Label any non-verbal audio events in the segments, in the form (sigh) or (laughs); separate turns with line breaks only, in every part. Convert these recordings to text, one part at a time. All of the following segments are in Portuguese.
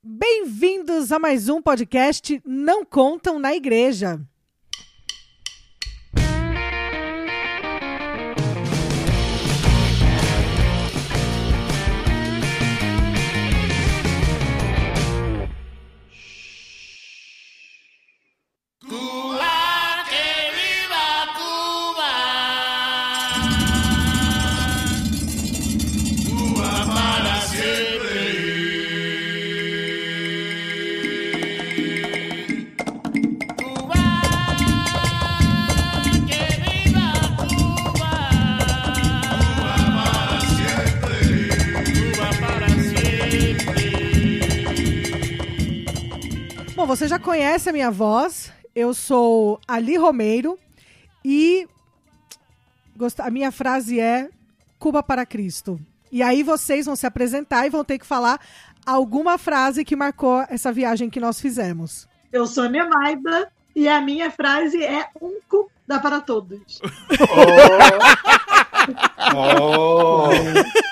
Bem-vindos a mais um podcast Não Contam na Igreja. Conhece a minha voz. Eu sou Ali Romeiro e a minha frase é Cuba para Cristo. E aí vocês vão se apresentar e vão ter que falar alguma frase que marcou essa viagem que nós fizemos.
Eu sou a Maiba e a minha frase é um cu dá para todos. (laughs)
Oh. (laughs)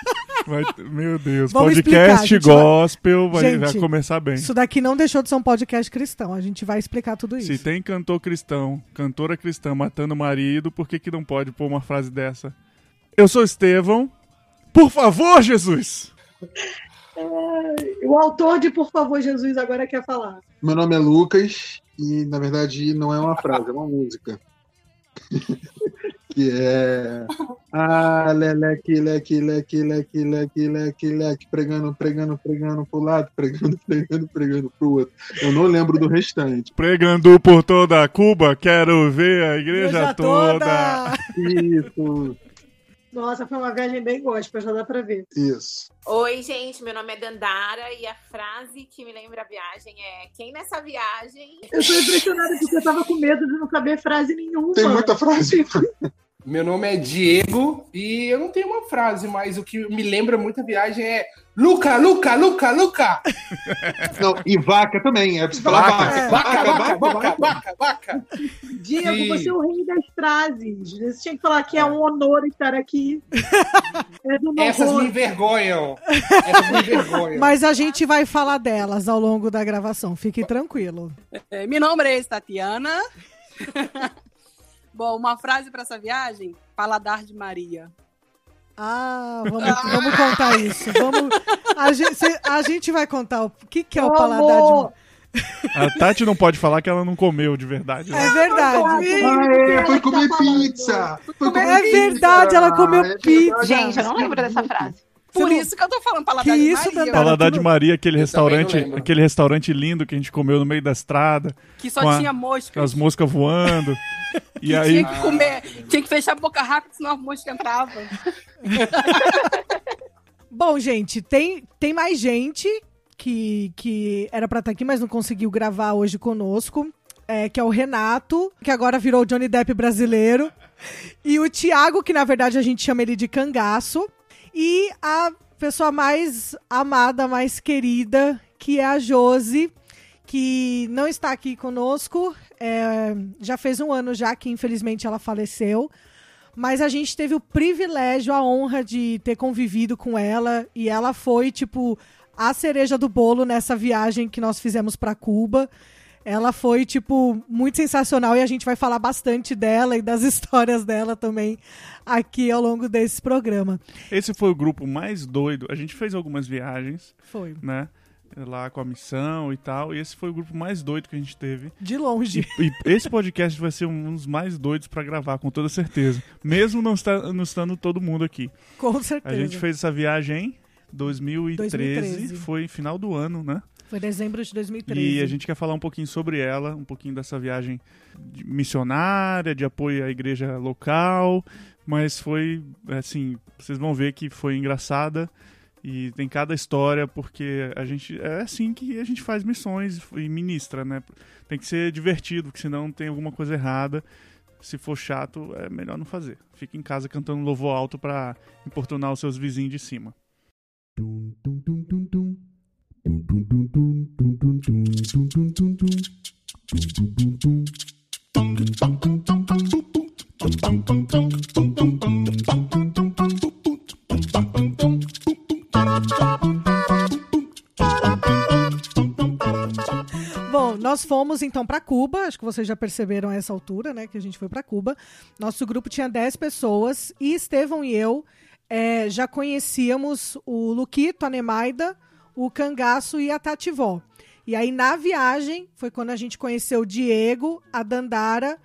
Vai- meu Deus,
Vamos
podcast
explicar, gente,
gospel vai,
Gente,
vai começar bem.
Isso daqui não deixou de ser um podcast cristão. A gente vai explicar tudo isso.
Se tem cantor cristão, cantora cristã matando o marido, por que, que não pode pôr uma frase dessa? Eu sou Estevão. Por favor, Jesus!
O autor de Por favor, Jesus agora quer falar.
Meu nome é Lucas e, na verdade, não é uma frase, é uma música. (laughs) que é. Ah, leleque, leque, leque, leque, leque, leque, leque, pregando, pregando, pregando pro lado, pregando, (laughs) pregando, pregando pro outro. Eu não lembro do restante.
Pregando por toda Cuba, quero ver a igreja,
Igreja
toda.
Isso,
Nossa, foi uma viagem bem gospel, já dá pra ver.
isso.
Oi, gente, meu nome é Dandara e a frase que me lembra a viagem é: Quem nessa viagem?
Eu tô impressionada porque eu tava com medo de não saber frase nenhuma.
Tem muita frase. (laughs)
Meu nome é Diego e eu não tenho uma frase, mas o que me lembra muito a viagem é Luca, Luca, Luca, Luca! (laughs)
Não, e vaca também, é pra você falar
Vaca,
vaca.
vaca, vaca, vaca, vaca, vaca.
Diego,
Sim.
você é o rei das frases. Você tinha que falar que é um honor estar aqui. (laughs) É
Essas me envergonham. (laughs) Essas me envergonham.
Mas a gente vai falar delas ao longo da gravação. Fique tranquilo.
Eh, Mi nombre es Tatiana. Bom, uma frase para essa viagem: Paladar de Maria.
Ah, vamos, vamos contar isso. Vamos, a, gente, a gente vai contar o que, que é o paladar
Amor,
de.
A Tati não pode falar que ela não comeu de verdade. né?
É verdade.
Foi comer pizza! Foi comer
É verdade, ela comeu
É
pizza.
Gente, eu não lembro dessa frase.
Por
não-
isso que eu tô falando Paladar
Que
de
isso,
Maria.
Paladar de Maria, aquele
Eu
restaurante, aquele restaurante lindo que a gente comeu no meio da estrada,
Que só
Com a-
tinha
com
moscas.
as moscas voando. (laughs) e
que
aí,
tinha que comer, tinha que fechar a boca rápido, senão a mosca entrava. (laughs)
Bom, gente, tem, tem mais gente que, que era pra estar aqui, mas não conseguiu gravar hoje conosco. é, que é o Renato, que agora virou o Johnny Depp brasileiro. E o Thiago, que na verdade a gente chama ele de cangaço. E a pessoa mais amada, mais querida, que é a Josi, que não está aqui conosco. é, já fez um ano já que infelizmente ela faleceu. Mas a gente teve o privilégio, a honra de ter convivido com ela. E ela foi, tipo, a cereja do bolo nessa viagem que nós fizemos para Cuba. Ela foi, tipo, muito sensacional e a gente vai falar bastante dela e das (laughs) histórias dela também aqui ao longo desse programa.
esse foi o grupo mais doido. A gente fez algumas viagens,
Foi.
né? Lá com a missão e tal. E esse foi o grupo mais doido que a gente teve.
De longe.
E esse podcast vai ser um dos mais doidos pra gravar, com toda certeza. Mesmo não, está, não estando todo mundo aqui.
Com
A
certeza.
gente fez essa viagem em 2013,
2013.
foi final do ano, né?
Foi dezembro de 2013.
E a gente quer falar um pouquinho sobre ela, um pouquinho dessa viagem de- missionária, de apoio à igreja local, mas foi, assim, vocês vão ver que foi engraçada e tem cada história, porque a gente é assim que a gente faz missões e ministra, né? Tem que ser divertido, porque senão tem alguma coisa errada. Se for chato, é melhor não fazer. Fica em casa cantando louvor alto pra importunar os seus vizinhos de cima.
Bom, nós fomos então para Cuba, acho que vocês já perceberam a essa altura, né, que a gente foi para Cuba. Nosso grupo tinha 10 pessoas e Estevão e eu é, já conhecíamos o Luquito, a Nemaida, o Cangaço e a Tativó. E aí na viagem foi quando a gente conheceu o Diego, a Dandara,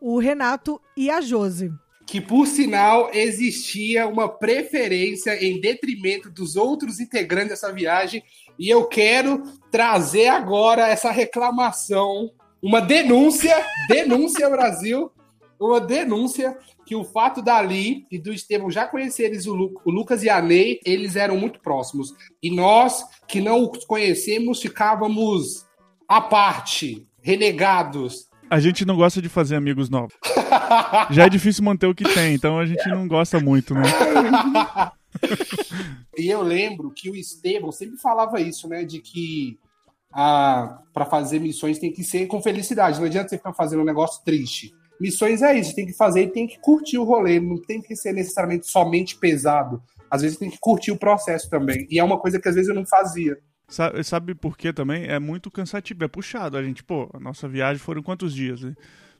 o Renato e a Josi.
Que, por sinal, existia uma preferência em detrimento dos outros integrantes dessa viagem. E eu quero trazer agora essa reclamação, uma denúncia, denúncia Brasil, uma denúncia que o fato da Ali e do Estevão já conhecerem o, Lu- o Lucas e a Ney, eles eram muito próximos. E nós, que não os conhecemos, ficávamos à parte, renegados.
A gente não gosta de fazer amigos novos. (laughs) Já é difícil manter o que tem, então a gente não gosta muito, né? (laughs)
E eu lembro que o Estevão sempre falava isso, né? De que ah, para fazer missões tem que ser com felicidade. Não adianta você ficar fazendo um negócio triste. Missões é isso, tem que fazer e tem que curtir o rolê. Não tem que ser necessariamente somente pesado. Às vezes tem que curtir o processo também. E é uma coisa que às vezes eu não fazia.
Sabe, sabe por quê também? É muito cansativo, é puxado. A gente, pô, a nossa viagem foram quantos dias? né?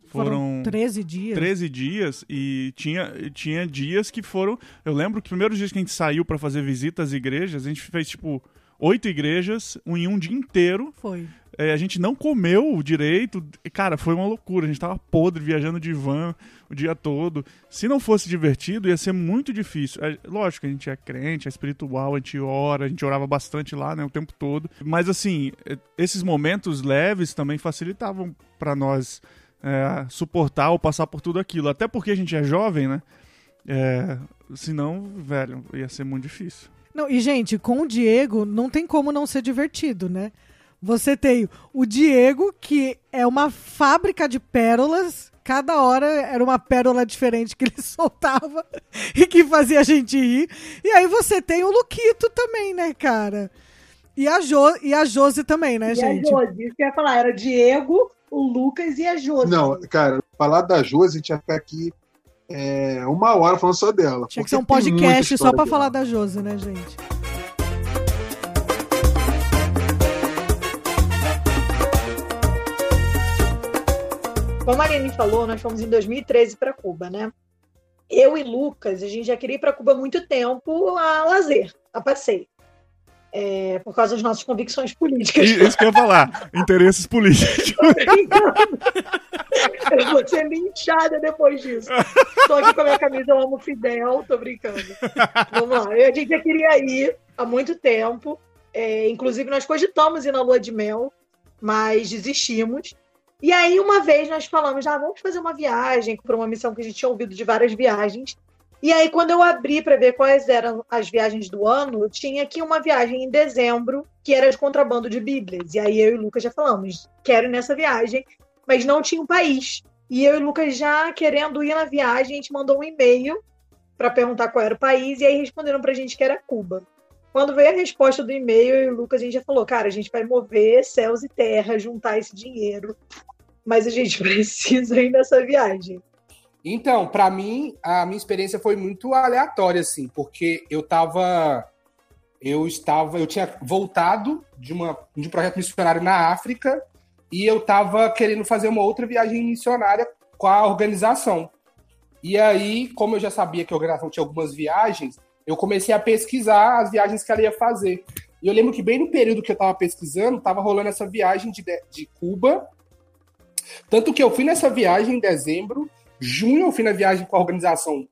Foram 13 dias.
13 dias e tinha, tinha dias que foram. Eu lembro que os primeiros dias que a gente saiu pra fazer visitas às igrejas, a gente fez tipo oito igrejas um, em um dia inteiro.
Foi.
É, a gente não comeu direito. Cara, foi uma loucura. A gente tava podre viajando de van o dia todo. Se não fosse divertido, ia ser muito difícil. É, lógico, a gente é crente, é espiritual, a gente ora, a gente orava bastante lá, né, o tempo todo. Mas assim, é, esses momentos leves também facilitavam pra nós é, suportar ou passar por tudo aquilo. Até porque a gente é jovem, né? É, senão, velho, ia ser muito difícil.
Não, e, gente, com o Diego não tem como não ser divertido, né? Você tem o Diego, que é uma fábrica de pérolas. Cada hora era uma pérola diferente que ele (laughs) soltava e que fazia a gente rir. E aí você tem o Luquito também, né, cara? E a, jo e a Josi também, né,
E
gente?
a Josi, isso que eu ia falar, era o Diego, o Lucas e a Josi.
Não, cara, falar da Josi, a gente ia ficar aqui é, uma hora falando só dela.
Tinha que ser um podcast só
dela.
falar da Josi, né, gente?
Como a Aline falou, nós fomos em 2013 para Cuba, né? Eu e Lucas, a gente já queria ir para Cuba há muito tempo a lazer, a passeio. É, por causa das nossas convicções políticas.
Isso que eu ia falar. Interesses políticos. (laughs)
Eu vou ser linchada depois disso. Tô aqui com a minha camisa Eu Amo Fidel, tô brincando. Vamos lá. A gente já queria ir há muito tempo. É, inclusive, nós cogitamos ir na lua de mel, mas desistimos. E aí, uma vez, nós falamos, ah, vamos fazer uma viagem para uma missão que a gente tinha ouvido de várias viagens. E aí, quando eu abri para ver quais eram as viagens do ano, tinha aqui uma viagem em dezembro, que era de contrabando de Bíblias. E aí eu e o Lucas já falamos, quero ir nessa viagem, mas não tinha um país. E eu e o Lucas já querendo ir na viagem, a gente mandou um e-mail para perguntar qual era o país, e aí responderam pra gente que era Cuba. Quando veio a resposta do e-mail, e o Lucas a gente já falou, cara, a gente vai mover céus e terra, juntar esse dinheiro, mas a gente (laughs) precisa ir nessa viagem.
Então, pra mim, a minha experiência foi muito aleatória, assim, porque eu tava. Eu estava. Eu tinha voltado de, uma, de um projeto missionário na África e eu tava querendo fazer uma outra viagem missionária com a organização. E aí, como eu já sabia que a organização tinha algumas viagens, eu comecei a pesquisar as viagens que ela ia fazer. E eu lembro que bem no período que eu tava pesquisando, tava rolando essa viagem de, de Cuba. Tanto que eu fui nessa viagem em dezembro, junho eu fui na viagem com a organização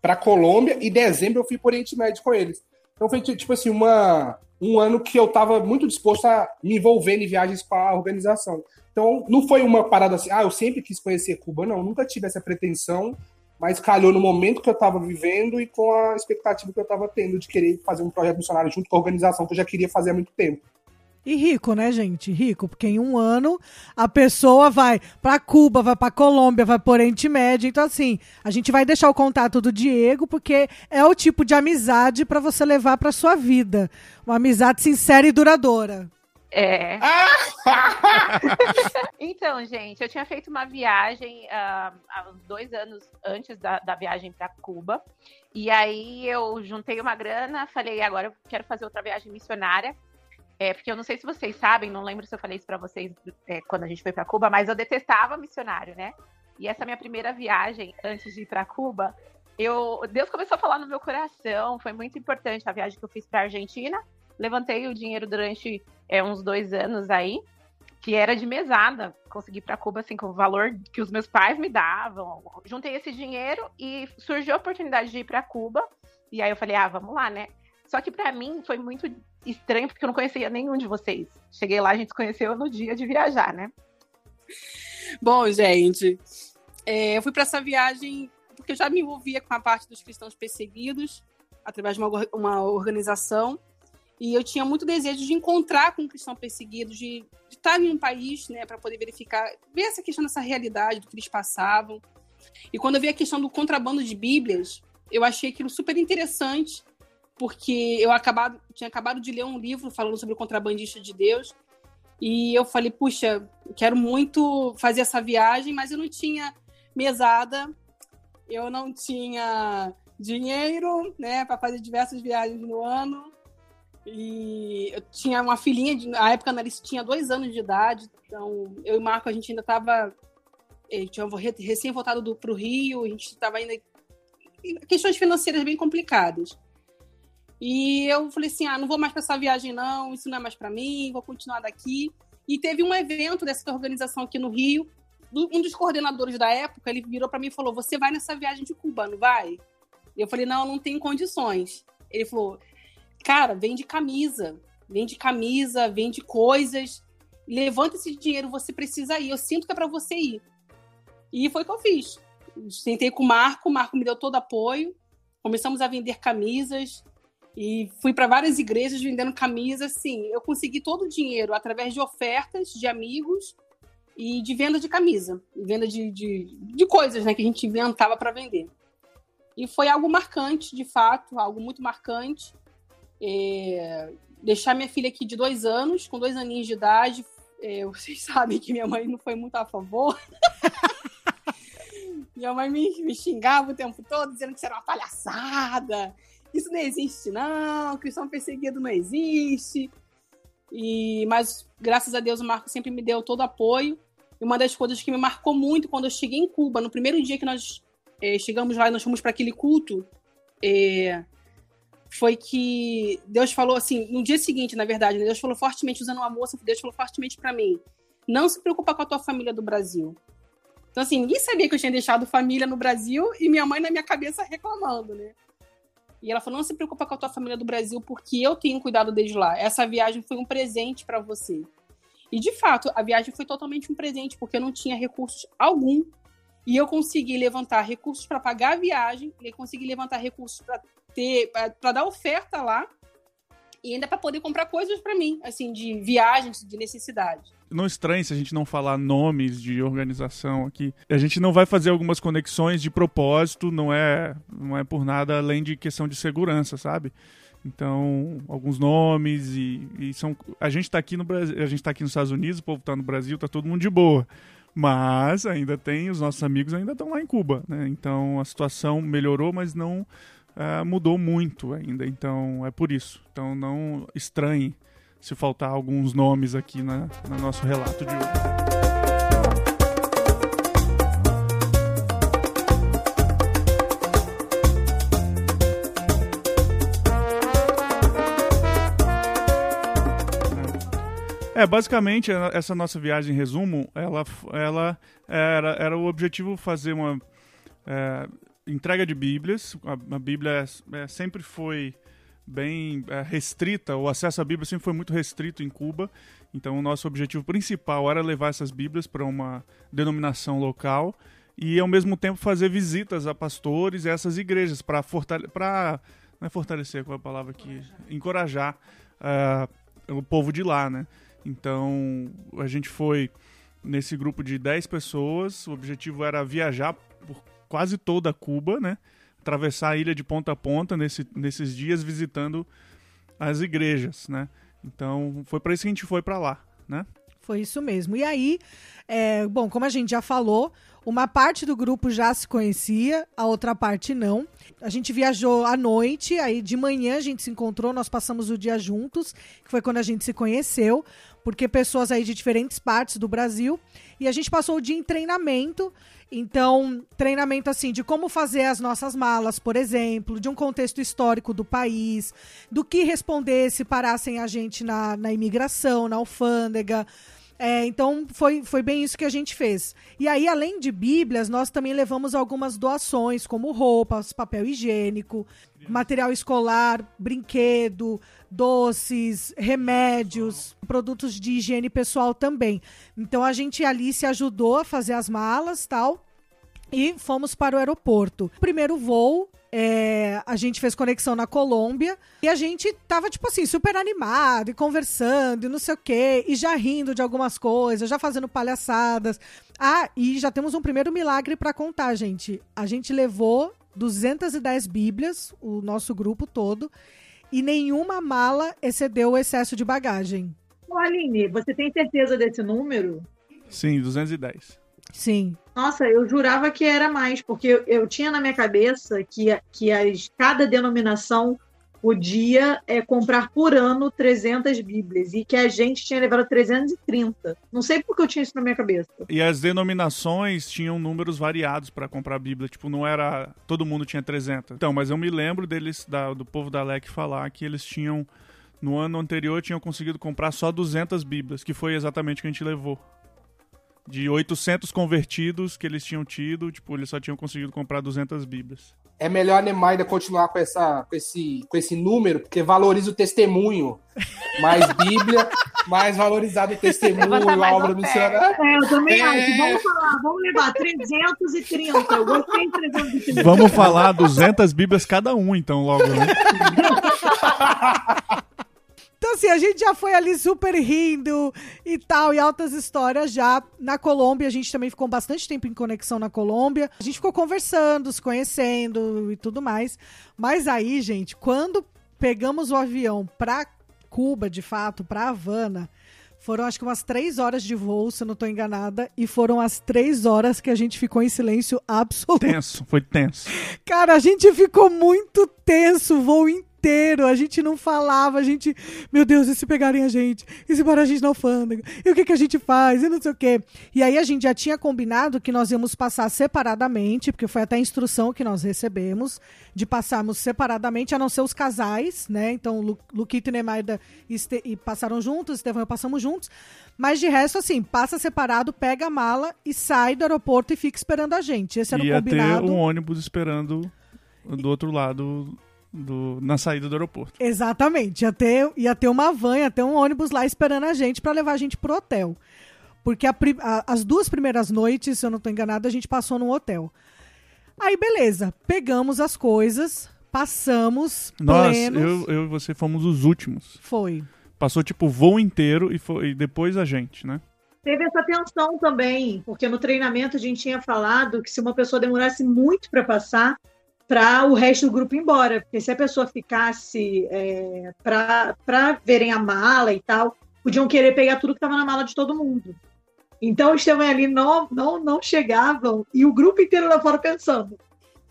para Colômbia e dezembro eu fui por Oriente Médio com eles. Então foi tipo assim, uma, um ano que eu estava muito disposto a me envolver em viagens com a organização. Então não foi uma parada assim, ah, eu sempre quis conhecer Cuba, não, nunca tive essa pretensão, mas calhou no momento que eu estava vivendo e com a expectativa que eu estava tendo de querer fazer um projeto missionário junto com a organização que eu já queria fazer há muito tempo.
E rico, né, gente? Rico, porque em um ano a pessoa vai pra Cuba, vai pra Colômbia, vai por Oriente Médio. Então, assim, a gente vai deixar o contato do Diego, porque é o tipo de amizade pra você levar pra sua vida. Uma amizade sincera e duradoura.
É. (laughs) então, gente, eu tinha feito uma viagem ah, há dois anos antes da, da viagem para Cuba. E aí eu juntei uma grana, falei, agora eu quero fazer outra viagem missionária. É, porque eu não sei se vocês sabem, não lembro se eu falei isso pra vocês é, quando a gente foi pra Cuba, mas eu detestava missionário, né? E essa minha primeira viagem, antes de ir pra Cuba, eu, Deus começou a falar no meu coração, foi muito importante a viagem que eu fiz pra Argentina. Levantei o dinheiro durante é, uns dois anos aí, que era de mesada, consegui para Cuba assim com o valor que os meus pais me davam. Juntei esse dinheiro e surgiu a oportunidade de ir para Cuba. E aí eu falei: "Ah, vamos lá, né?" Só que para mim foi muito estranho porque eu não conhecia nenhum de vocês. Cheguei lá, a gente se conheceu no dia de viajar, né?
Bom, gente, é, eu fui para essa viagem porque eu já me envolvia com a parte dos cristãos perseguidos através de uma, uma organização e eu tinha muito desejo de encontrar com um cristão perseguido, de, de estar em um país, né, para poder verificar, ver essa questão dessa realidade do que eles passavam. E quando eu vi a questão do contrabando de Bíblias, eu achei aquilo super interessante, porque eu acabado, tinha acabado de ler um livro falando sobre o contrabandista de Deus, e eu falei, puxa, quero muito fazer essa viagem, mas eu não tinha mesada, eu não tinha dinheiro, né, para fazer diversas viagens no ano. E eu tinha uma filhinha, de, na época a Analice tinha dois anos de idade, então eu e o Marco a gente ainda estava. Eh, tinha recém voltado para o Rio, a gente estava ainda. questões financeiras bem complicadas. E eu falei assim: ah, não vou mais para essa viagem, não, isso não é mais para mim, vou continuar daqui. E teve um evento dessa organização aqui no Rio, um dos coordenadores da época, ele virou para mim e falou: Você vai nessa viagem de Cuba, não vai? E eu falei: Não, não tenho condições. Ele falou: Cara, vende camisa, vende camisa, vende coisas. Levanta esse dinheiro, você precisa ir. Eu sinto que é para você ir. E foi o que eu fiz. Sentei com o Marco, o Marco me deu todo apoio. Começamos a vender camisas e fui para várias igrejas vendendo camisas. Sim, eu consegui todo o dinheiro através de ofertas de amigos e de venda de camisa, venda de, de, de coisas né, que a gente inventava para vender. E foi algo marcante, de fato, algo muito marcante. É, deixar minha filha aqui de dois anos, com dois aninhos de idade. É, (laughs) vocês sabem que minha mãe não foi muito a favor. (laughs) minha mãe me, me xingava o tempo todo, dizendo que isso era uma palhaçada. Isso não existe, não. Cristão perseguido não existe. E, mas, graças a Deus, o Marco sempre me deu todo apoio. E uma das coisas que me marcou muito quando eu cheguei em Cuba, no primeiro dia que nós é, chegamos lá e nós fomos para aquele culto, é, foi que Deus falou assim, no dia seguinte, na verdade, né, Deus falou fortemente, usando uma moça, Deus falou fortemente para mim, não se preocupa com a tua família do Brasil. Então, assim, ninguém sabia que eu tinha deixado família no Brasil e minha mãe na minha cabeça reclamando, né? E ela falou: não se preocupa com a tua família do Brasil, porque eu tenho cuidado desde lá. Essa viagem foi um presente para você. E de fato, a viagem foi totalmente um presente, porque eu não tinha recursos algum. E eu consegui levantar recursos para pagar a viagem, e consegui levantar recursos para ter para dar oferta lá e ainda para poder comprar coisas para mim, assim, de viagens, de necessidade.
Não estranhe se a gente não falar nomes de organização aqui. A gente não vai fazer algumas conexões de propósito, não é, não é por nada além de questão de segurança, sabe? Então, alguns nomes e, e são a gente está aqui no Brasil, a gente está aqui nos Estados Unidos, o povo está no Brasil, tá todo mundo de boa. Mas ainda tem, os nossos amigos ainda estão lá em Cuba, né? Então a situação melhorou, mas não uh, mudou muito ainda. Então é por isso. Então não estranhe se faltar alguns nomes aqui na, no nosso relato de hoje. É, basicamente, essa nossa viagem, em resumo, ela, ela era, era o objetivo fazer uma é, entrega de Bíblias. A, a Bíblia é, sempre foi bem é, restrita, o acesso à Bíblia sempre foi muito restrito em Cuba. Então, o nosso objetivo principal era levar essas Bíblias para uma denominação local e, ao mesmo tempo, fazer visitas a pastores e essas igrejas para fortalecer. Não é fortalecer qual é a palavra aqui? Encorajar uh, o povo de lá, né? Então, a gente foi nesse grupo de 10 pessoas. O objetivo era viajar quase toda Cuba, né? Atravessar a ilha de ponta a ponta nesse, nesses dias visitando as igrejas, né? Então, foi para isso que a gente foi para lá, né?
Foi isso mesmo. E aí, é, bom, como a gente já falou, Uma parte do grupo já se conhecia, a outra parte não. A gente viajou à noite, aí de manhã a gente se encontrou, nós passamos o dia juntos, que foi quando a gente se conheceu, porque pessoas aí de diferentes partes do Brasil. E a gente passou o dia em treinamento. Então, treinamento assim de como fazer as nossas malas, por exemplo, de um contexto histórico do país, do que responder se parassem a gente na, na imigração, na alfândega. É, então foi, foi bem isso que a gente fez. E aí, além de Bíblias, nós também levamos algumas doações, como roupas, papel higiênico, material escolar, brinquedo, doces, remédios, produtos de higiene pessoal também. Então a gente ali se ajudou a fazer as malas tal. E fomos para o aeroporto. Primeiro voo, é, a gente fez conexão na Colômbia e a gente tava, tipo assim, super animado e conversando e não sei o quê, e já rindo de algumas coisas, já fazendo palhaçadas. Ah, e já temos um primeiro milagre para contar, gente. A gente levou 210 Bíblias, o nosso grupo todo, e nenhuma mala excedeu o excesso de bagagem.
Aline, você tem certeza desse número?
Sim, 210.
Sim.
Nossa, eu jurava que era mais, porque eu, eu tinha na minha cabeça que, que as, cada denominação podia é, comprar por ano 300 Bíblias e que a gente tinha levado 330. Não sei porque eu tinha isso na minha cabeça.
E as denominações tinham números variados para comprar a Bíblia. Tipo, não era. Todo mundo tinha 300. Então, mas eu me lembro deles, da, do povo da LEC, falar que eles tinham. No ano anterior, tinham conseguido comprar só 200 Bíblias, que foi exatamente o que a gente levou. De 800 convertidos que eles tinham tido, tipo, eles só tinham conseguido comprar 200 Bíblias.
É melhor a Nemaida continuar com, essa, com, esse, com esse número, porque valoriza o testemunho. Mais Bíblia, (laughs) mais valorizado o testemunho, a obra missionária.
É, eu também
É.
acho. Vamos falar, vamos levar 330. Eu gostei de 330.
Vamos falar 200 Bíblias cada um, então, logo, né? (laughs)
Então, assim, a gente já foi ali super rindo e tal, e altas histórias já. Na Colômbia, a gente também ficou bastante tempo em conexão na Colômbia. A gente ficou conversando, se conhecendo e tudo mais. Mas aí, gente, quando pegamos o avião pra Cuba, de fato, pra Havana, foram acho que umas três horas de voo, se eu não tô enganada, e foram as três horas que a gente ficou em silêncio absoluto.
Tenso, foi tenso.
Cara, a gente ficou muito tenso o voo inteiro. A gente não falava, a gente. Meu Deus, e se pegarem a gente? E se parar a gente na alfândega? E o que, que a gente faz? E não sei o quê. E aí a gente já tinha combinado que nós íamos passar separadamente, porque foi até a instrução que nós recebemos, de passarmos separadamente, a não ser os casais, né? Então, Lu- Luquito e Nemaida e passaram juntos, Estevão e eu passamos juntos. Mas de resto, assim, passa separado, pega a mala e sai do aeroporto e fica esperando a gente. Esse era o
Ia ter
combinado.
um ônibus esperando do outro lado, do, na saída do aeroporto.
Exatamente. Ia ter, ia ter uma van, ia ter um ônibus lá esperando a gente pra levar a gente pro hotel. Porque a a- as duas primeiras noites, se eu não tô enganada, a gente passou num hotel. Aí, beleza. Pegamos as coisas, passamos,
Nós,
plenos.
eu, eu e você fomos os últimos.
Foi.
Passou tipo o voo inteiro e, foi, e depois a gente, né?
Teve essa tensão também, porque no treinamento a gente tinha falado que se uma pessoa demorasse muito para passar, para o resto do grupo ir embora. Porque se a pessoa ficasse é, para verem a mala e tal, podiam querer pegar tudo que estava na mala de todo mundo. Então, os e ali não, não, não chegavam e o grupo inteiro lá fora pensando: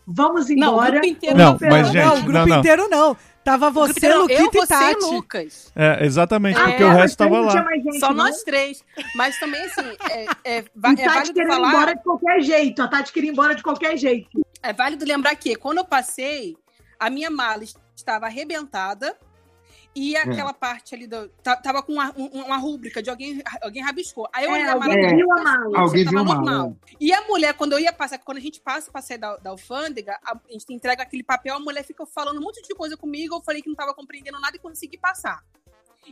vamos
Não, o
embora.
grupo inteiro
Não, mas,
não?
gente,
não, o grupo
não, não.
inteiro não. Tava
O
você, Luquita e
e
Tati.
Lucas.
É, exatamente,
É,
porque o
mas
resto tava lá.
gente,
Só
não?
nós três. Mas também, assim, é, é, va-
E
é
Tati
válido
querendo ir
falar.
embora de qualquer jeito. A Tati queria ir embora de qualquer jeito.
É válido lembrar que quando eu passei, a minha mala estava arrebentada e aquela parte ali do, ta- tava com uma, um- uma rúbrica de alguém, alguém rabiscou. Aí eu
É,
olhei a mala
alguém viu a mala.
Alguém viu a mala,
normal. E a mulher, quando eu ia passar, quando a gente passa pra sair da, da alfândega, a, a gente entrega aquele papel, a mulher fica falando um monte de coisa comigo, eu falei que não tava compreendendo nada e consegui passar.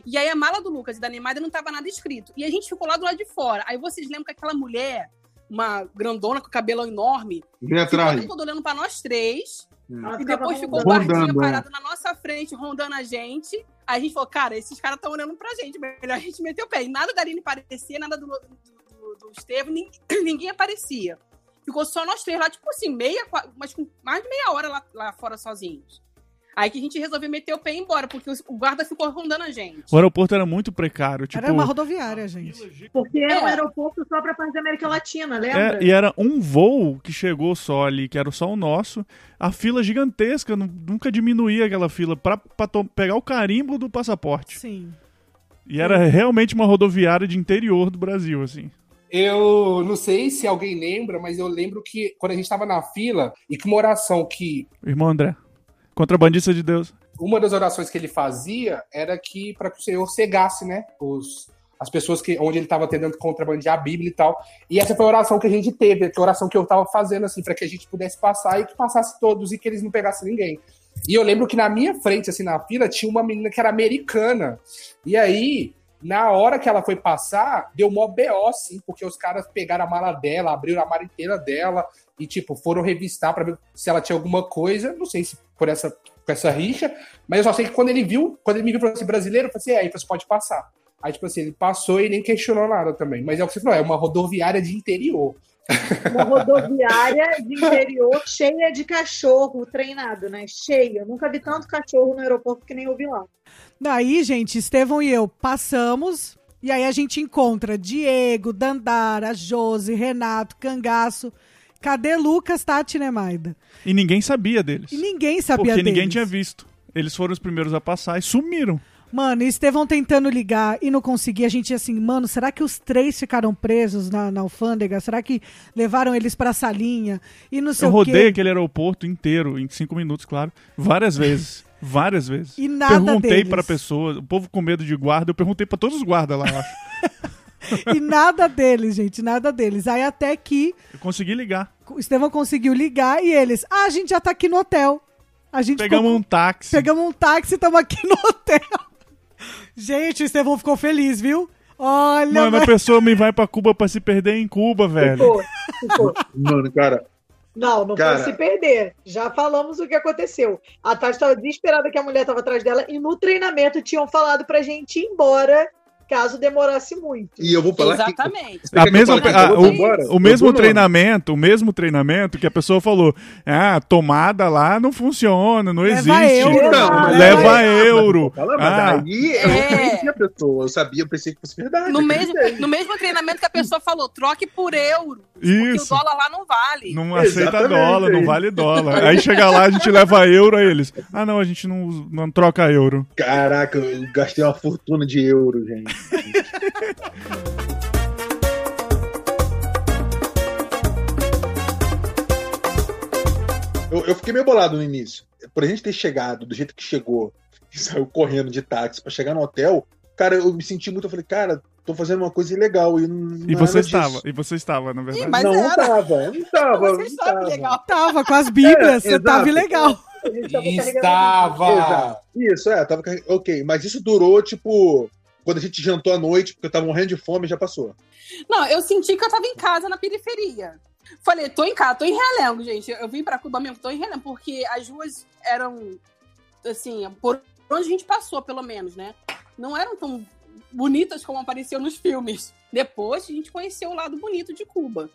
E aí a mala do Lucas e da Neymar não tava nada escrito. E a gente ficou lá do lado de fora. Aí vocês lembram que aquela mulher, uma grandona com cabelo enorme,
Vem
ficou o
atrás.
todo olhando pra nós três.
Ela
E depois ficou o
rondando.
guardinha
Rondando, é.
parado na nossa frente, rondando a gente. Aí a gente falou, cara, esses caras estão olhando pra gente, melhor a gente meter o pé. E nada da Aline parecia, nada do, do, do, do Estevam, ninguém, (clears throat) ninguém aparecia. Ficou só nós três lá, tipo assim, meia, mas com mais de meia hora lá, lá fora sozinhos. Aí que a gente resolveu meter o pé e ir embora, porque o guarda ficou rondando a gente.
O aeroporto era muito precário. Tipo,
Era uma rodoviária, gente.
Porque é um aeroporto só pra parte da América Latina, lembra?
É, e era um voo que chegou só ali, que era só o nosso. A fila gigantesca, nu- nunca diminuía aquela fila pra, pra pegar o carimbo do passaporte.
Sim.
E era realmente uma rodoviária de interior do Brasil, assim.
Eu não sei se alguém lembra, mas eu lembro que quando a gente tava na fila e que uma oração que.
Irmão André, contrabandista de Deus.
Uma das orações que ele fazia era que para que o Senhor cegasse, né? Os, as pessoas que onde ele estava tentando contrabandear a Bíblia e tal. E essa foi a oração que a gente teve, que a oração que eu tava fazendo, assim, para que a gente pudesse passar e que passasse todos e que eles não pegassem ninguém. E eu lembro que na minha frente, assim, na fila, tinha uma menina que era americana. E aí, na hora que ela foi passar, deu mó BO, assim, porque os caras pegaram a mala dela, abriram a mala inteira dela e, tipo, foram revistar pra ver se ela tinha alguma coisa. Não sei se por essa, por essa rixa, mas eu só sei que quando ele viu, quando ele me viu e falou assim, brasileiro, eu falei assim, é, aí você pode passar. Aí, tipo assim, ele passou e nem questionou nada também. Mas é o que você falou, é uma rodoviária de interior. (laughs)
Uma rodoviária de interior cheia de cachorro treinado, né? Cheia. Eu nunca vi tanto cachorro no aeroporto que nem eu vi lá.
Daí, gente, Estevão e eu passamos. E aí a gente encontra Diego, Dandara, Josi, Renato, Cangaço. Cadê Lucas, Tati e Nemaida?
E ninguém sabia deles.
E ninguém sabia
porque
deles.
ninguém tinha visto. Eles foram os primeiros a passar e sumiram.
Mano, e Estevão tentando ligar e não conseguia. A gente assim, mano, será que os três ficaram presos na, na alfândega? Será que levaram eles pra salinha? E não sei
Eu rodei aquele aeroporto inteiro, em cinco minutos, claro, várias vezes. (laughs) Várias vezes.
E nada
perguntei
deles.
pra pessoas, o povo com medo de guarda, eu perguntei pra todos os guardas lá, eu acho. (laughs)
E nada deles, gente, nada deles. Aí até que
Eu consegui ligar.
o Estevão conseguiu ligar e eles, ah, a gente já tá aqui no hotel. A gente
Pegamos
ficou-
um táxi.
Pegamos um táxi e estamos aqui no (laughs) hotel. Gente, o Estevão ficou feliz, viu? Olha,
Mano, a
mas-
pessoa me vai pra Cuba pra se perder em Cuba, velho.
Ficou, ficou. (laughs)
Mano, cara,
Não, não
Cara.
foi se perder. Já falamos o que aconteceu. A Tati estava desesperada que a mulher estava atrás dela e no treinamento tinham falado pra gente ir embora caso demorasse muito.
e eu vou falar.
Exatamente.
A mesma, a- o, o mesmo treinamento, o mesmo treinamento que a pessoa falou, ah, tomada lá não funciona, não
Leva
existe.
euro,
Não,
Leva euro.
Fala, mas
Ah.
aí eu
É.
a pessoa. Eu sabia, eu pensei que fosse verdade.
No mesmo, no mesmo treinamento que a pessoa falou, troque por euro. Porque o
Isso.
dólar lá não vale.
Não aceita
Exatamente,
dólar, não vale dólar. Aí chega lá, a gente leva euro a eles. Ah, não, a gente não, não troca euro.
Caraca, eu gastei uma fortuna de euro, gente. Eu, eu fiquei meio bolado no início. Por a gente ter chegado do jeito que chegou, (laughs) e saiu correndo de táxi pra chegar no hotel, cara, eu me senti muito. Eu falei, cara, tô fazendo uma coisa ilegal. E, não,
E
não é
você estava,
disso.
e você estava, na verdade.
Ih, mas
não, não
era.
tava, não tava.
Você
não
estava
tava.
legal.
Tava com as bíblias,
É,
você
exato.
tava ilegal.
Estava.
Isso, é, tava Ok, mas isso durou, tipo, quando a gente jantou à noite, porque eu tava morrendo de fome, já passou.
Não, eu senti que eu tava em casa na periferia. Falei, tô em casa, tô em Realengo, gente. Eu vim pra Cuba mesmo, tô em Realengo, porque as ruas eram, assim, por onde a gente passou, pelo menos, né? Não eram tão bonitas como apareceu nos filmes. Depois a gente conheceu o lado bonito de Cuba.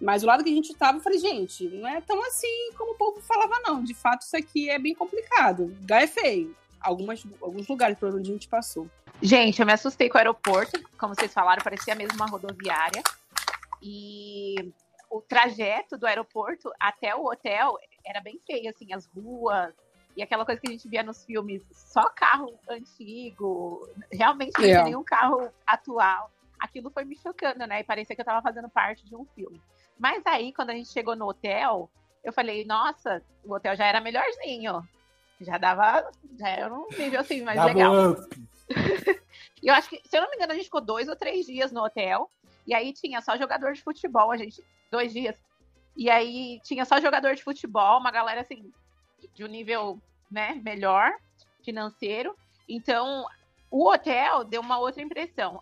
Mas o lado que a gente tava, eu falei, gente, não é tão assim como o povo falava, não. De fato, isso aqui é bem complicado. Lugar é feio. Algumas, alguns lugares por onde a gente passou.
Gente, eu me assustei com o aeroporto, como vocês falaram, parecia mesmo uma rodoviária. E o trajeto do aeroporto até o hotel era bem feio, assim, as ruas e aquela coisa que a gente via nos filmes, só carro antigo, realmente não tinha
É.
nenhum carro atual. Aquilo foi me chocando, né? E parecia que eu tava fazendo parte de um filme. Mas aí, quando a gente chegou no hotel, eu falei, nossa, o hotel já era melhorzinho. Já dava, já era um nível assim mais
Dava
legal.
up. (laughs)
Eu acho que, se eu não me engano, a gente ficou dois ou três dias no hotel. E aí tinha só jogador de futebol, a gente. Dois dias. E aí tinha só jogador de futebol, uma galera assim, de um nível né, melhor, financeiro. Então, o hotel deu uma outra impressão.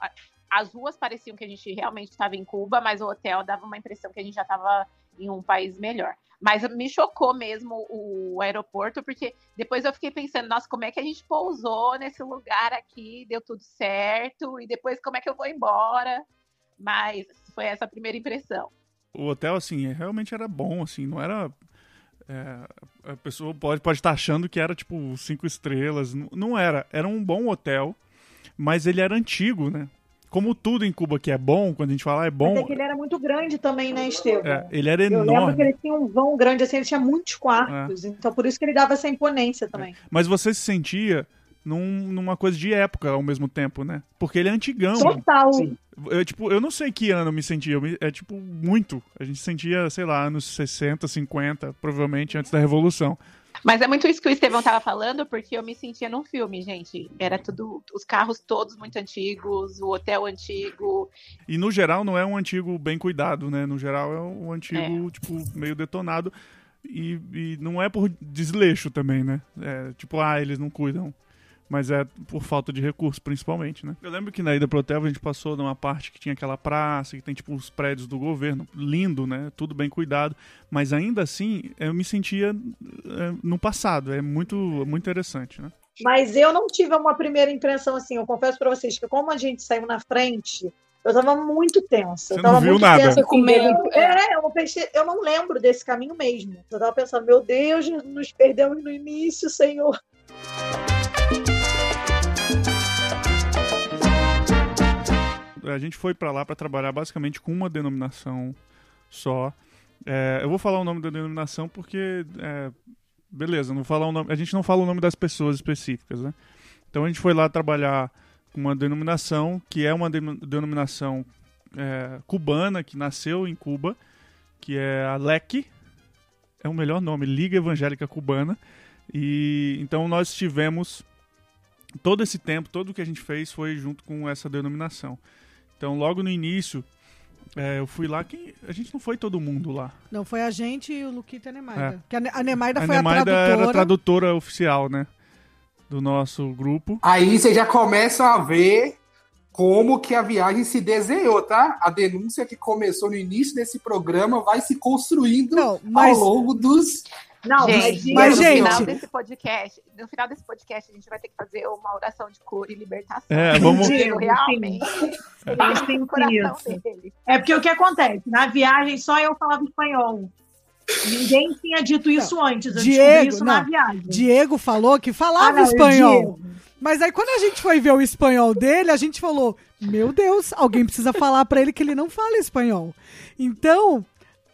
As ruas pareciam que a gente realmente estava em Cuba, mas o hotel dava uma impressão que a gente já estava em um país melhor. Mas me chocou mesmo o aeroporto, porque depois eu fiquei pensando, nossa, como é que a gente pousou nesse lugar aqui, deu tudo certo, e depois como é que eu vou embora? Mas foi essa a primeira impressão.
O hotel, assim, realmente era bom, assim, não era. É, a pessoa pode, pode estar achando que era tipo cinco estrelas. Não era. Era um bom hotel, mas ele era antigo, né? Como tudo em Cuba que é bom, quando a gente fala é
Mas
bom,
é que ele era muito grande também, né, Estevam?
é, ele era
Eu lembro que
enorme.
ele tinha um vão grande assim, ele tinha muitos
É.
quartos. Então por isso que ele dava essa imponência também.
Mas você se sentia num- numa coisa de época ao mesmo tempo, né? Porque ele é antigão.
Total.
Sim.
Eu, tipo, eu não sei que ano eu me sentia. eu me- é tipo muito. A gente sentia, sei lá, anos 60, 50, provavelmente antes da Revolução.
Mas é muito isso que o Estevão tava falando, porque eu me sentia num filme, gente. Era tudo, os carros todos muito antigos, o hotel antigo.
E no geral não é um antigo bem cuidado, né? No geral é um antigo, tipo, meio detonado. E, e não é por desleixo também, né? É, tipo, ah, eles não cuidam. Mas é por falta de recursos, principalmente, né? Eu lembro que na ida pro hotel a gente passou numa parte que tinha aquela praça, que tem, tipo, os prédios do governo. Lindo, né? Tudo bem cuidado. Mas ainda assim, eu me sentia é, no passado. É muito, muito interessante, né?
Mas eu não tive uma primeira impressão assim. Eu confesso pra vocês que como a gente saiu na frente, eu tava muito tensa.
Você
eu tava
não viu
muito
nada.
tensa
Com medo.
Eu- É, eu não, pensei, eu não lembro desse caminho mesmo. Eu tava pensando, meu Deus, nos perdemos no início, Senhor.
A gente foi pra lá pra trabalhar basicamente com uma denominação só. É, eu vou falar o nome da denominação porque, é, beleza, não falar o nome, a gente não fala o nome das pessoas específicas, né? Então a gente foi lá trabalhar com uma denominação que é uma de- denominação é, cubana que nasceu em Cuba, que é a LEC, é o melhor nome, Liga Evangélica Cubana. E então nós tivemos todo esse tempo, tudo o que a gente fez foi junto com essa denominação. Então, logo no início, é, eu fui lá. Quem, a gente não foi todo mundo lá.
Não, foi a gente e o Luquita e a Nemaida.
É.
Que a, Ne- a Nemaida
a
foi
Nemaida
a tradutora.
era a tradutora oficial, né? Do nosso grupo.
Aí vocês já começam a ver como que a viagem se desenhou, tá? A denúncia que começou no início desse programa vai se construindo
Não, mas
ao longo dos.
Não,
gente,
mas,
no
gente-
final desse podcast, no final desse podcast, a gente vai ter que fazer uma oração de cura e libertação.
É, vamos-
Diego, realmente. Tem
têm
o coração
isso.
dele.
É porque o que acontece? Na viagem só eu falava espanhol. Ninguém tinha dito isso antes. Eu
Diego,
descobri isso na
não.
viagem.
Diego falou que falava
Ah, não,
espanhol.
Diego.
Mas aí quando a gente foi ver o espanhol dele, a gente falou: Meu Deus, alguém precisa falar pra ele que ele não fala espanhol. Então,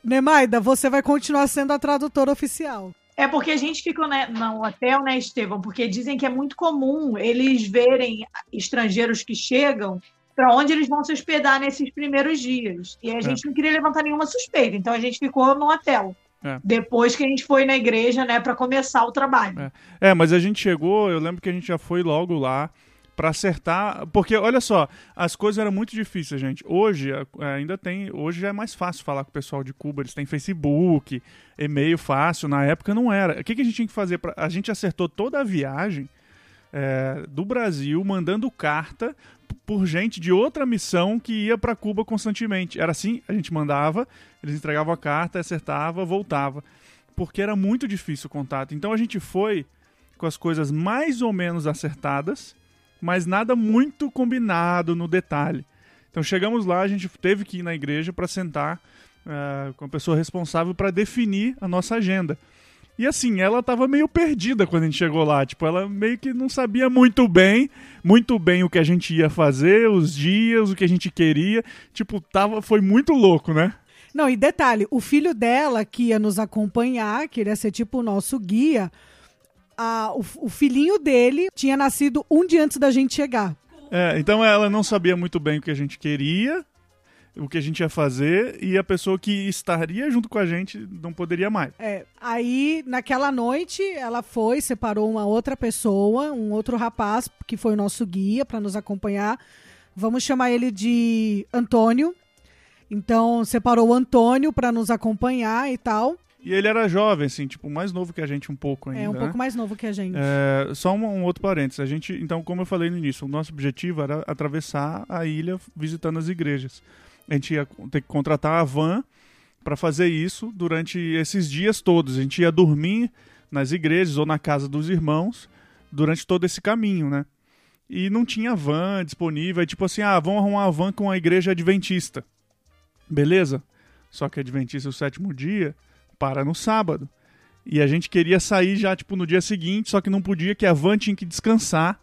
Nemaida, você vai continuar sendo a tradutora oficial.
É porque a gente ficou né, no hotel, né, Estevão? Porque dizem que é muito comum eles verem estrangeiros que chegam para onde eles vão se hospedar nesses primeiros dias. E a gente não queria levantar nenhuma suspeita, então a gente ficou no hotel.
É.
Depois que a gente foi na igreja, né, para começar o trabalho.
É. É, mas a gente chegou, eu lembro que a gente já foi logo lá pra acertar, porque olha só, as coisas eram muito difíceis, gente. Hoje é, ainda tem, hoje já é mais fácil falar com o pessoal de Cuba, eles têm Facebook, e-mail fácil, na época não era. O que, que a gente tinha que fazer pra, a gente acertou toda a viagem é, do Brasil mandando carta por gente de outra missão que ia pra Cuba constantemente. Era assim, a gente mandava, eles entregavam a carta, acertava, voltava. Porque era muito difícil o contato. Então a gente foi com as coisas mais ou menos acertadas, mas nada muito combinado no detalhe. Então chegamos lá, a gente teve que ir na igreja para sentar eh, com a pessoa responsável para definir a nossa agenda. E assim, ela tava meio perdida quando a gente chegou lá. Tipo, ela meio que não sabia muito bem, muito bem o que a gente ia fazer, os dias, o que a gente queria. Tipo, tava, foi muito louco, né?
Não, e detalhe, o filho dela que ia nos acompanhar, que ia ser tipo o nosso guia, a- o, o filhinho dele tinha nascido um dia antes da gente chegar.
É, então ela não sabia muito bem o que a gente queria, o que a gente ia fazer, e a pessoa que estaria junto com a gente não poderia mais.
É, aí, naquela noite, ela foi, separou uma outra pessoa, um outro rapaz, que foi o nosso guia para nos acompanhar. Vamos chamar ele de Antônio. Então, separou o Antônio para nos acompanhar e tal.
E ele era jovem, assim, tipo, mais novo que a gente um pouco ainda.
é um
né?
pouco mais novo que a gente.
É, só um, um outro parênteses. A gente, então, como eu falei no início, o nosso objetivo era atravessar a ilha visitando as igrejas. A gente ia ter que contratar a van para fazer isso durante esses dias todos. A gente ia dormir nas igrejas ou na casa dos irmãos durante todo esse caminho, né? E não tinha van disponível. Aí, tipo assim, ah, vamos arrumar uma van com a igreja adventista. Beleza? Só que a adventista, o sétimo dia, para no sábado. E a gente queria sair já, tipo, no dia seguinte, só que não podia, que a van tinha que descansar,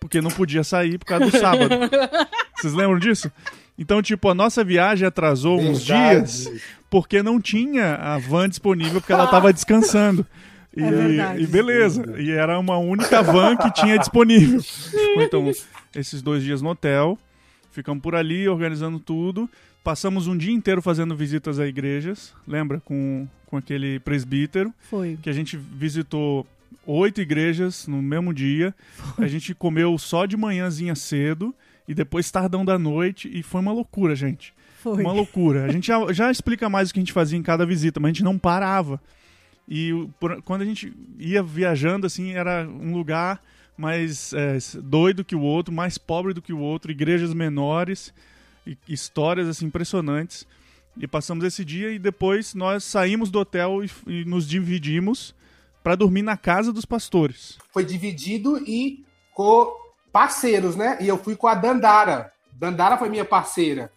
porque não podia sair por causa do sábado. (laughs) Vocês lembram disso? Então, tipo, a nossa viagem atrasou uns
Verdade.
dias porque não tinha a van disponível porque ela tava descansando. (laughs) E,
É
e beleza. E era uma única van que tinha disponível. Então, esses dois dias no hotel, ficamos por ali organizando tudo. Passamos um dia inteiro fazendo visitas a igrejas, lembra? Com, com aquele presbítero
Foi.
que a gente visitou oito igrejas no mesmo dia. A gente comeu só de manhãzinha cedo e depois tardão da noite e foi uma loucura, gente.
Foi.
Uma loucura. A gente já, já explica mais o que a gente fazia em cada visita, mas a gente não parava. E por- quando a gente ia viajando, assim, era um lugar mais é, doido que o outro, mais pobre do que o outro, igrejas menores, histórias assim impressionantes. E passamos esse dia e depois nós saímos do hotel e, e nos dividimos para dormir na casa dos pastores.
Foi dividido e com parceiros, né? E eu fui com a Dandara. Dandara foi minha parceira.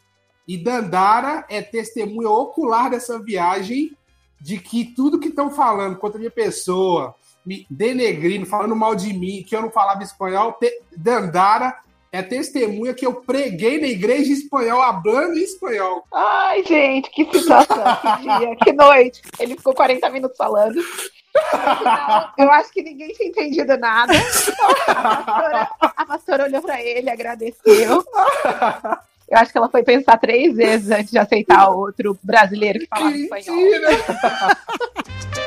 E Dandara é testemunha ocular dessa viagem de que tudo que estão falando contra a minha pessoa, me denegrindo, falando mal de mim, que eu não falava espanhol, Dandara é testemunha que eu preguei na igreja em espanhol, hablando em espanhol.
Ai, gente, que situação, (laughs) que dia, que noite. Ele ficou 40 minutos falando. Final, (laughs) Eu acho que ninguém tinha entendido nada. A pastora, a pastora olhou pra ele, agradeceu. Eu acho que ela foi pensar três vezes antes de aceitar outro brasileiro que falava espanhol.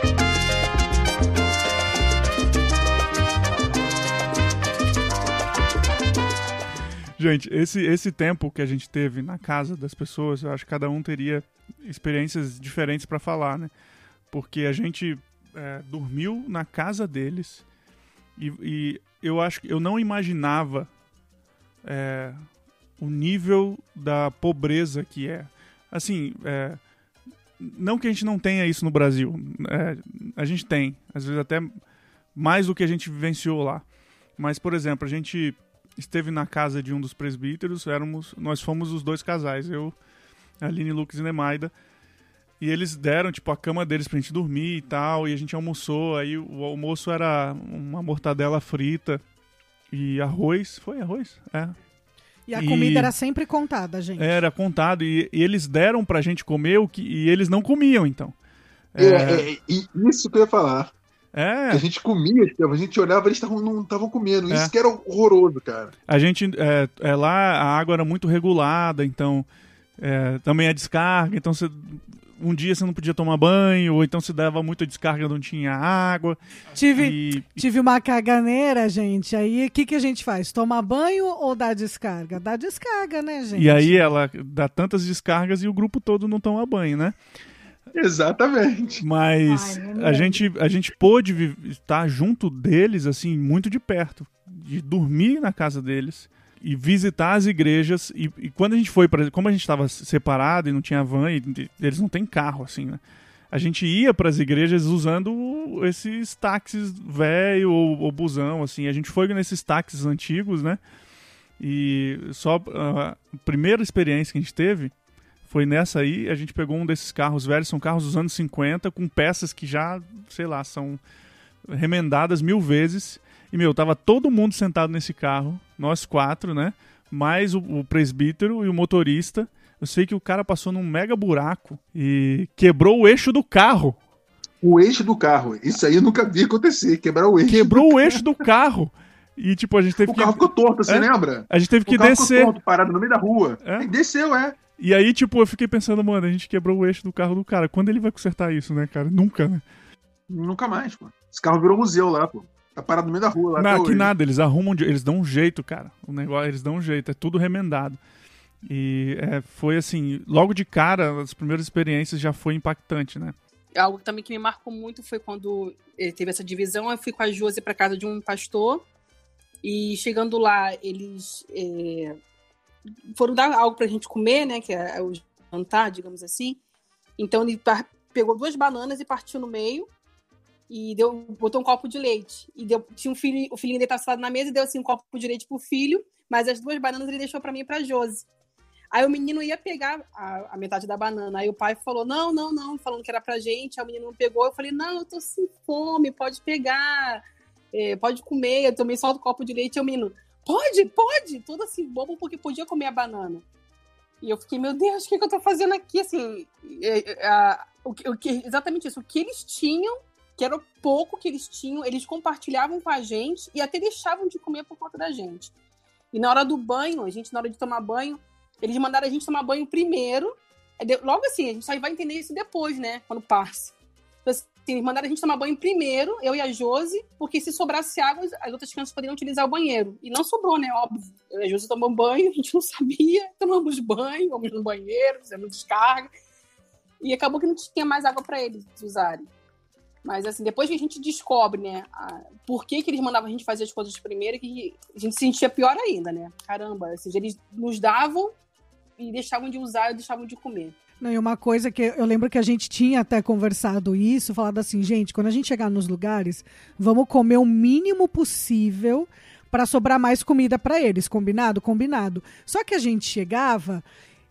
(laughs)
Gente, esse, esse tempo que a gente teve na casa das pessoas, eu acho que cada um teria experiências diferentes para falar, né? Porque a gente é, dormiu na casa deles e, e eu acho que eu não imaginava é, o nível da pobreza que é. Assim, é, não que a gente não tenha isso no Brasil, é, a gente tem, às vezes até mais do que a gente vivenciou lá. Mas, por exemplo, a gente esteve na casa de um dos presbíteros, éramos, nós fomos os dois casais, eu, Aline, Lucas e Nemaida. E eles deram, tipo, a cama deles pra gente dormir e tal, e a gente almoçou, aí o almoço era uma mortadela frita e arroz, foi arroz? É.
E a
E-
comida era sempre contada, gente.
Era contado, e, e eles deram pra gente comer o que, e eles não comiam, então.
É, é, e isso que eu ia falar.
É,
Que a gente comia, a gente olhava, eles tavam, não estavam comendo.
É.
Isso que era horroroso, cara.
A gente. É, é, lá a água era muito regulada, então. é, também a descarga, então você. Um dia você não podia tomar banho, ou então se dava muita descarga não tinha água.
Tive,
E,
tive uma caganeira, gente. Aí o que, que a gente faz? Toma banho ou dá descarga? Dá descarga, né, gente?
e aí ela dá tantas descargas e o grupo todo não toma banho, né?
Exatamente.
Mas
Ai,
a gente, a gente pôde estar junto deles, assim, muito de perto. De dormir na casa deles e visitar as igrejas. E, e quando a gente foi para Como a gente estava separado e não tinha van, e e eles não têm carro, assim, né? A gente ia para as igrejas usando esses táxis velho ou, ou busão, assim. A gente foi nesses táxis antigos, né? E só ah, a primeira experiência que a gente teve foi nessa aí, a gente pegou um desses carros velhos, são carros dos anos 50, com peças que já, sei lá, são remendadas mil vezes. E, meu, tava todo mundo sentado nesse carro, nós quatro, né? Mais o, o presbítero e o motorista. Eu sei que o cara passou num mega buraco e quebrou o eixo do carro.
O eixo do carro. Isso aí eu nunca vi acontecer. Quebrar o eixo.
Quebrou o (laughs) eixo do carro. E, tipo, a gente teve
O
que.
carro ficou torto, você
É?
lembra?
A gente teve que
o carro
descer.
ficou torto, parado no meio da rua.
É?
E desceu, é.
E aí, tipo, eu fiquei pensando, mano, a gente quebrou o eixo do carro do cara. Quando ele vai consertar isso, né, cara? Nunca, né?
Nunca mais, pô. Esse carro virou museu lá, pô. Tá parado no meio da rua lá.
Não, que
hoje.
nada, eles arrumam, de- eles dão um jeito, cara. O negócio, eles dão um jeito, é tudo remendado. E é, foi assim, logo de cara, as primeiras experiências já foi impactante, né?
Algo também que me marcou muito foi quando eh, teve essa divisão. Eu fui com a Josi para casa de um pastor. E chegando lá, eles eh, foram dar algo pra gente comer, né? Que é o jantar, digamos assim. Então ele pegou duas bananas e partiu no meio. E deu, botou um copo de leite. E deu, tinha um filho, o filhinho dele estava sentado na mesa e deu assim um copo de leite pro filho. Mas as duas bananas ele deixou para mim e pra Josi. Aí o menino ia pegar a, a, metade da banana. Aí o pai falou: não, não, não, falando que era pra gente. Aí o menino não pegou. Eu falei: não, eu tô sem fome, pode pegar, é, pode comer. Eu tomei só do copo de leite. Aí o menino: pode, pode. Todo assim, bobo, porque podia comer a banana. E eu fiquei: meu Deus, o que, que eu tô fazendo aqui? Assim, é, é, o, o que, exatamente isso. O que eles tinham, que era o pouco que eles tinham, eles compartilhavam com a gente e até deixavam de comer por conta da gente. E na hora do banho, a gente, na hora de tomar banho, eles mandaram a gente tomar banho primeiro. Logo assim, a gente só vai entender isso depois, né? Quando passa. Então, assim, eles mandaram a gente tomar banho primeiro, eu e a Josi, porque se sobrasse água, as outras crianças poderiam utilizar o banheiro. E não sobrou, né? Óbvio. A Josi tomamos banho, (laughs) a gente não sabia. Tomamos banho, vamos no banheiro, fizemos descarga. E acabou que não tinha mais água para eles usarem. Mas, assim, depois que a gente descobre, né, a, por que, que eles mandavam a gente fazer as coisas primeiro, que a gente se sentia pior ainda, né? Caramba, eles nos davam e deixavam de usar e deixavam de comer.
Não, e uma coisa que eu lembro que a gente tinha até conversado isso, falado assim, gente, quando a gente chegar nos lugares, vamos comer o mínimo possível para sobrar mais comida para eles, combinado? Combinado. Só que a gente chegava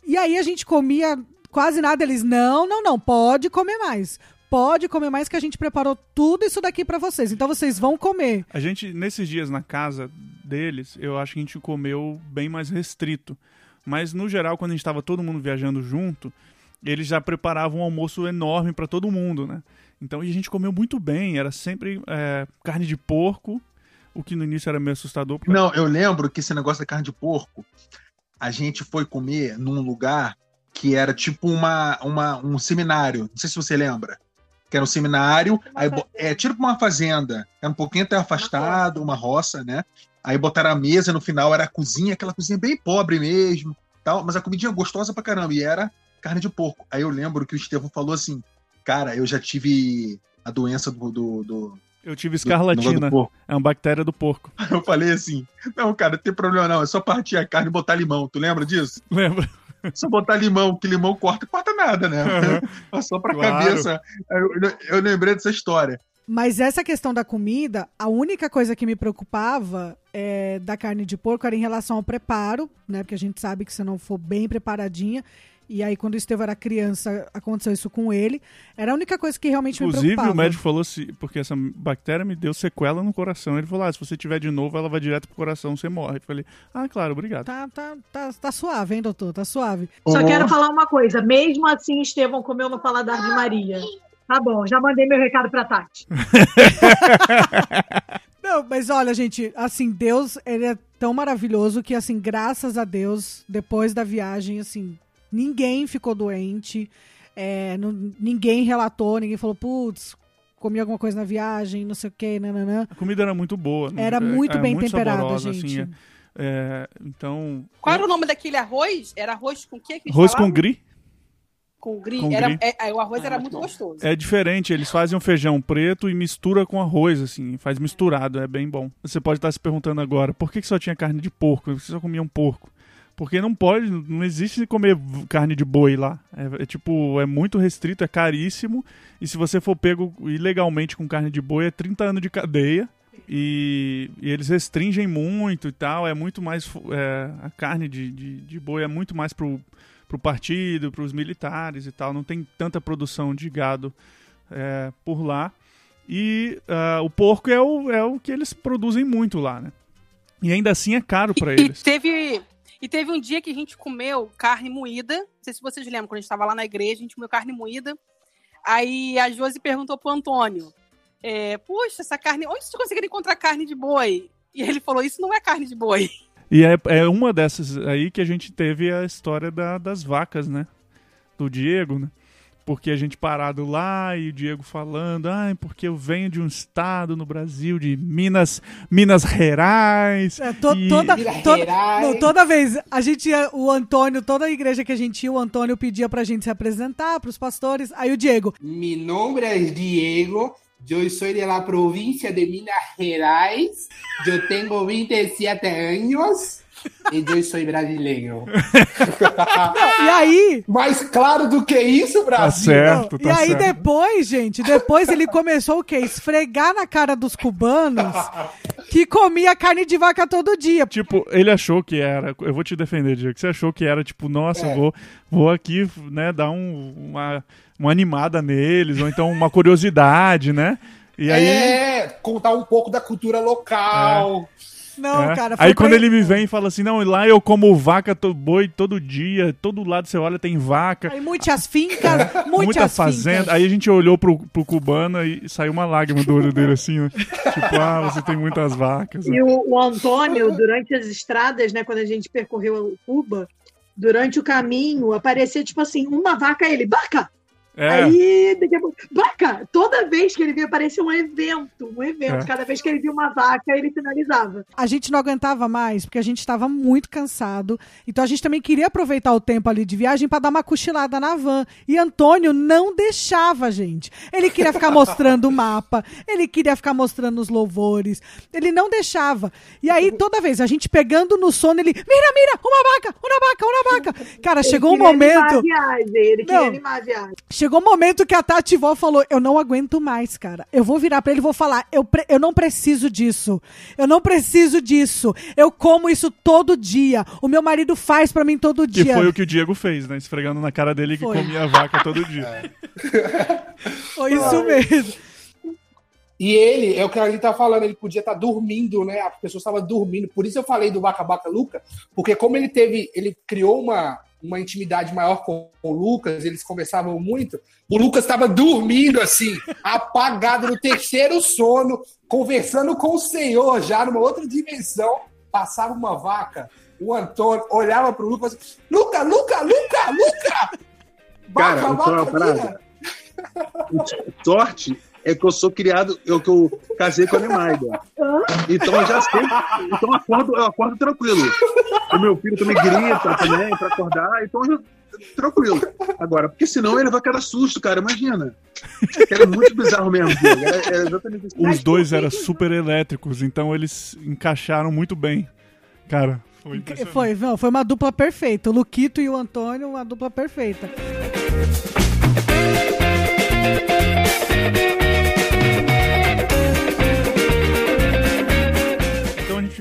e aí a gente comia quase nada, eles não, não, não, pode comer mais. Pode comer mais que a gente preparou tudo isso daqui para vocês. Então vocês vão comer.
A gente nesses dias na casa deles, eu acho que a gente comeu bem mais restrito. Mas no geral, quando a gente estava todo mundo viajando junto, eles já preparavam um almoço enorme para todo mundo, né? Então a gente comeu muito bem, era sempre é, carne de porco, o que no início era meio assustador.
Porque... Não, eu lembro que esse negócio da carne de porco, a gente foi comer num lugar que era tipo uma, uma, um seminário, não sei se você lembra. Que era um seminário, aí, é tipo uma fazenda, era um pouquinho até afastado, uma roça, né? Aí botaram a mesa, no final era a cozinha, aquela cozinha bem pobre mesmo, tal, mas a comidinha gostosa pra caramba, e era carne de porco. Aí eu lembro que o Estevão falou assim, cara, eu já tive a doença do... do, do
eu tive escarlatina, do, é uma bactéria do porco. (laughs)
Eu falei assim, não, cara, não tem problema não, é só partir a carne e botar limão, tu lembra disso? (laughs)
Lembro.
Só botar limão, que limão corta, corta nada, né? Uhum. Só (laughs) pra claro. cabeça. Eu, eu lembrei dessa história.
Mas essa questão da comida, a única coisa que me preocupava é, da carne de porco era em relação ao preparo, né? Porque a gente sabe que se não for bem preparadinha. E aí, quando o Estevão era criança, aconteceu isso com ele. Era a única coisa que realmente
Inclusive,
me preocupava.
o médico falou se, porque essa bactéria me deu sequela no coração. Ele falou: ah, se você tiver de novo, ela vai direto pro coração, você morre. Eu falei: ah, claro, obrigado.
Tá, tá, tá, tá suave, hein, doutor? Tá suave.
Só oh. quero falar uma coisa: mesmo assim, Estevão comeu no paladar de Maria. Tá bom, já mandei meu recado pra Tati. (laughs)
Não, mas olha, gente, assim, Deus, ele é tão maravilhoso que, assim, graças a Deus, depois da viagem, assim, ninguém ficou doente, é, não, ninguém relatou, ninguém falou, putz, comi alguma coisa na viagem, não sei o que, nananã.
A comida era muito boa.
Era é, muito é, bem muito temperada, saborosa, gente. Assim,
é, então...
Qual era o nome daquele arroz? Era arroz com o que?
Arroz com gris
com gris. Com era, É, o arroz ah, era muito bom. gostoso.
É diferente, eles fazem um feijão preto e mistura com arroz, assim, faz misturado, é bem bom. Você pode estar se perguntando agora, por que, que só tinha carne de porco? Por que você só comia um porco? Porque não pode, não existe comer carne de boi lá. É, é, tipo, é muito restrito, é caríssimo. E se você for pego ilegalmente com carne de boi, é 30 anos de cadeia. E, e eles restringem muito e tal. É muito mais. É, a carne de, de, de boi é muito mais pro para o partido, para os militares e tal. Não tem tanta produção de gado é, por lá. E uh, o porco é o, é o que eles produzem muito lá, né? E ainda assim é caro para eles.
E teve, e teve um dia que a gente comeu carne moída. Não sei se vocês lembram, quando a gente estava lá na igreja, a gente comeu carne moída. Aí a Josi perguntou pro Antônio: é, Puxa, essa carne. Onde você conseguiu encontrar carne de boi? E ele falou: Isso não é carne de boi.
E é, é uma dessas aí que a gente teve a história da, das vacas, né? Do Diego, né? Porque a gente parado lá e o Diego falando, ah, porque eu venho de um estado no Brasil, de Minas, Minas Gerais.
É, to, e... toda, toda, não, toda vez, a gente ia, o Antônio, toda a igreja que a gente ia, o Antônio pedia pra gente se apresentar, pros pastores. Aí o Diego.
Mi nome é Diego, eu sou de la província de Minas Gerais. Eu tenho 27 anos. E eu sou brasileiro.
E aí,
Mais claro do que isso,
Tá
Brasil.
certo,
e
tá
aí
certo.
depois, gente, depois ele começou o quê? Esfregar na cara dos cubanos que comia carne de vaca todo dia.
Tipo, ele achou que era. Eu vou te defender, Diego. que Você achou que era, tipo, nossa,
É.
vou, vou aqui, né, dar um- uma, uma animada neles, ou então uma curiosidade, né? E aí.
É, contar um pouco da cultura local.
Não,
é.
cara, foi
aí quando ele me vem e fala assim, não, lá eu como vaca, to, boi todo dia, todo lado você olha tem vaca,
Aí muitas fincas, (laughs) muitas
muita fazenda.
fincas.
Aí a gente olhou pro, pro cubano e saiu uma lágrima do olho dele assim, né? tipo, ah, você tem muitas vacas.
E o, o Antônio, durante as estradas, né, quando a gente percorreu Cuba, durante o caminho, aparecia, tipo assim, uma vaca, ele, vaca!
É,
Aí, daqui a pouco, vaca! Toda vez que ele via, parecia um evento, um evento.
É.
Cada vez que ele via uma vaca, ele finalizava.
A gente não aguentava mais, porque a gente estava muito cansado. Então a gente também queria aproveitar o tempo ali de viagem para dar uma cochilada na van. E Antônio não deixava a gente. Ele queria ficar mostrando o mapa, ele queria ficar mostrando os louvores. Ele não deixava. E aí, toda vez, a gente pegando no sono, ele, mira, mira, uma vaca, uma vaca, uma vaca. Cara, chegou um
Ele queria animar
momento.
a viagem, ele queria
Não.
animar a viagem.
Chegou um momento que a Tati Vó falou: Eu não aguento mais, cara. Eu vou virar pra ele e vou falar: eu, eu não preciso disso. Eu não preciso disso. Eu como isso todo dia. O meu marido faz pra mim todo
que
dia.
foi o que o Diego fez, né? Esfregando na cara dele que
Foi.
comia vaca todo dia. (laughs)
Foi isso mesmo.
E ele, é o que a gente tá falando, ele podia estar dormindo, né? A pessoa estava dormindo. Por isso eu falei do Baca Baca Luca, porque como ele teve, ele criou uma, uma intimidade maior com o Lucas, eles conversavam muito. O Lucas estava dormindo assim, apagado no terceiro sono, conversando com o Senhor já numa outra dimensão. Passava uma vaca, o Antônio olhava pro Lucas, assim, Luca, Luca, Luca, Luca!
Cara, vou falar uma
minha.
parada. (laughs) Sorte é que eu sou criado, eu que eu casei com a Nemaida. Então eu já sei, então eu acordo, eu acordo tranquilo. O meu filho também grita também para acordar, então eu tranquilo. Agora, porque senão ele vai cada susto, cara, imagina. Era muito bizarro mesmo. Era, era exatamente isso.
Os dois eram super elétricos, então eles encaixaram muito bem. Cara, foi.
Foi, não, foi uma dupla perfeita. O Luquito e o Antônio, uma dupla perfeita.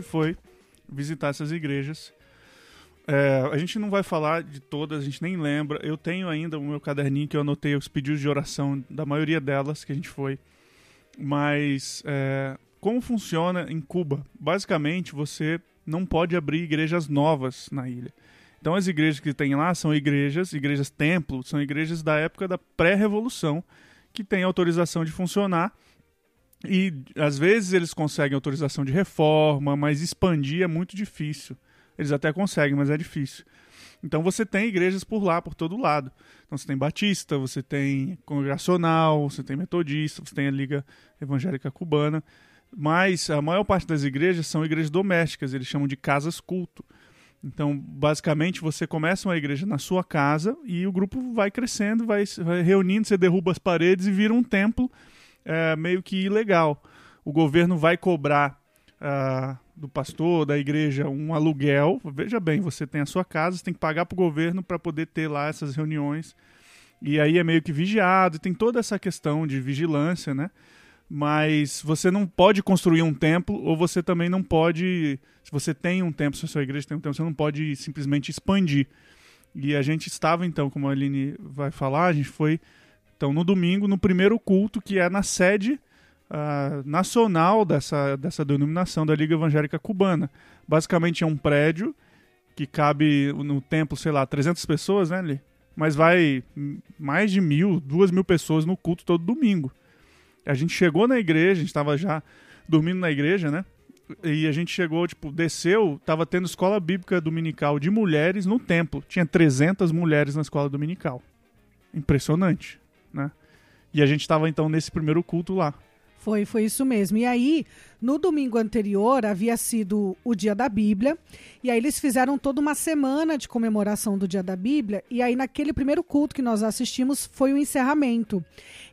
Foi visitar essas igrejas. É, a gente não vai falar de todas, a gente nem lembra. Eu tenho ainda o meu caderninho que eu anotei os pedidos de oração da maioria delas que a gente foi. Mas é, como funciona em Cuba? Basicamente, você não pode abrir igrejas novas na ilha. Então as igrejas que tem lá são igrejas, igrejas templo, são igrejas da época da pré-revolução que têm autorização de funcionar e às vezes eles conseguem autorização de reforma, mas expandir é muito difícil. Eles até conseguem, mas é difícil. Então você tem igrejas por lá, por todo lado. Então você tem Batista, você tem Congregacional, você tem Metodista, você tem a Liga Evangélica Cubana. Mas a maior parte das igrejas são igrejas domésticas, eles chamam de casas culto. Então, basicamente, você começa uma igreja na sua casa e o grupo vai crescendo, vai, vai reunindo, você derruba as paredes e vira um templo é, meio que ilegal. O governo vai cobrar ah, do pastor, da igreja, um aluguel. Veja bem, você tem a sua casa, você tem que pagar para o governo para poder ter lá essas reuniões. E aí é meio que vigiado, tem toda essa questão de vigilância, né? Mas você não pode construir um templo, ou você também não pode. Se você tem um templo, se a sua igreja tem um templo, você não pode simplesmente expandir. E a gente estava, então, como a Aline vai falar, a gente foi então no domingo, no primeiro culto, que é na sede ah, nacional dessa, dessa denominação da Liga Evangélica Cubana. Basicamente é um prédio que cabe no templo, sei lá, 300 pessoas, né, Li? Mas vai mais de mil, duas mil pessoas no culto todo domingo. A gente chegou na igreja, a gente estava já dormindo na igreja, né? E a gente chegou, tipo, desceu, tava tendo escola bíblica dominical de mulheres no templo. Tinha 300 mulheres na escola dominical. Impressionante, né? E a gente estava então nesse primeiro culto lá.
Foi, foi isso mesmo. E aí, no domingo anterior, havia sido o dia da Bíblia. E aí eles fizeram toda uma semana de comemoração do dia da Bíblia. E aí, naquele primeiro culto que nós assistimos, foi o encerramento.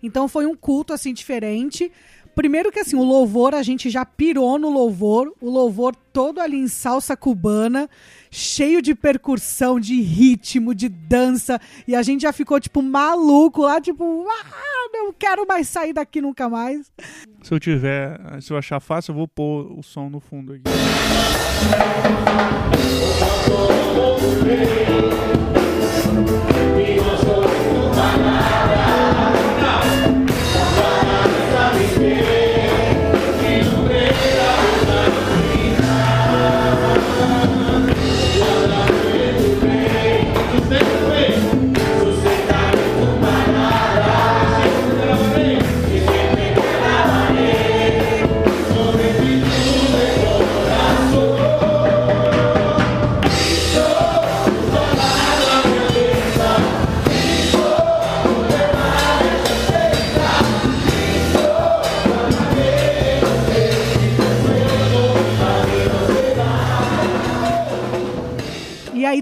Então foi um culto assim diferente, primeiro que assim, o louvor, a gente já pirou no louvor, o louvor todo ali em salsa cubana, cheio de percussão, de ritmo, de dança, e a gente já ficou, tipo, maluco lá, tipo, ah, não quero mais sair daqui nunca mais.
Se eu tiver, se eu achar fácil, eu vou pôr o som no fundo aqui.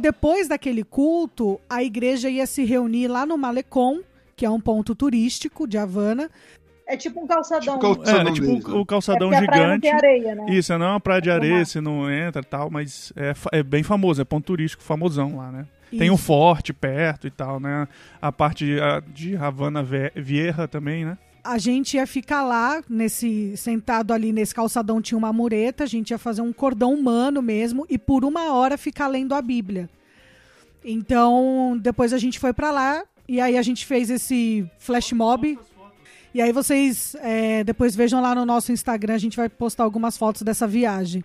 Depois daquele culto, a igreja ia se reunir lá no Malecon, que é um ponto turístico de Havana.
É tipo um calçadão.
Tipo cal-
É,
Calçadão
é tipo o, o calçadão
é
gigante.
tem areia, né?
Isso, não é uma praia de
É
areia,
mar.
você não entra e tal, mas é, é bem famoso, é ponto turístico famosão lá, né? Tem o
Isso.
forte perto e tal, né? A parte de, de Havana Vieja também, né?
A gente ia ficar lá, nesse sentado ali nesse calçadão tinha uma mureta, a gente ia fazer um cordão humano mesmo e por uma hora ficar lendo a Bíblia. Então, depois a gente foi pra lá e aí a gente fez esse flash mob. E aí vocês é, depois vejam lá no nosso Instagram, a gente vai postar algumas fotos dessa viagem.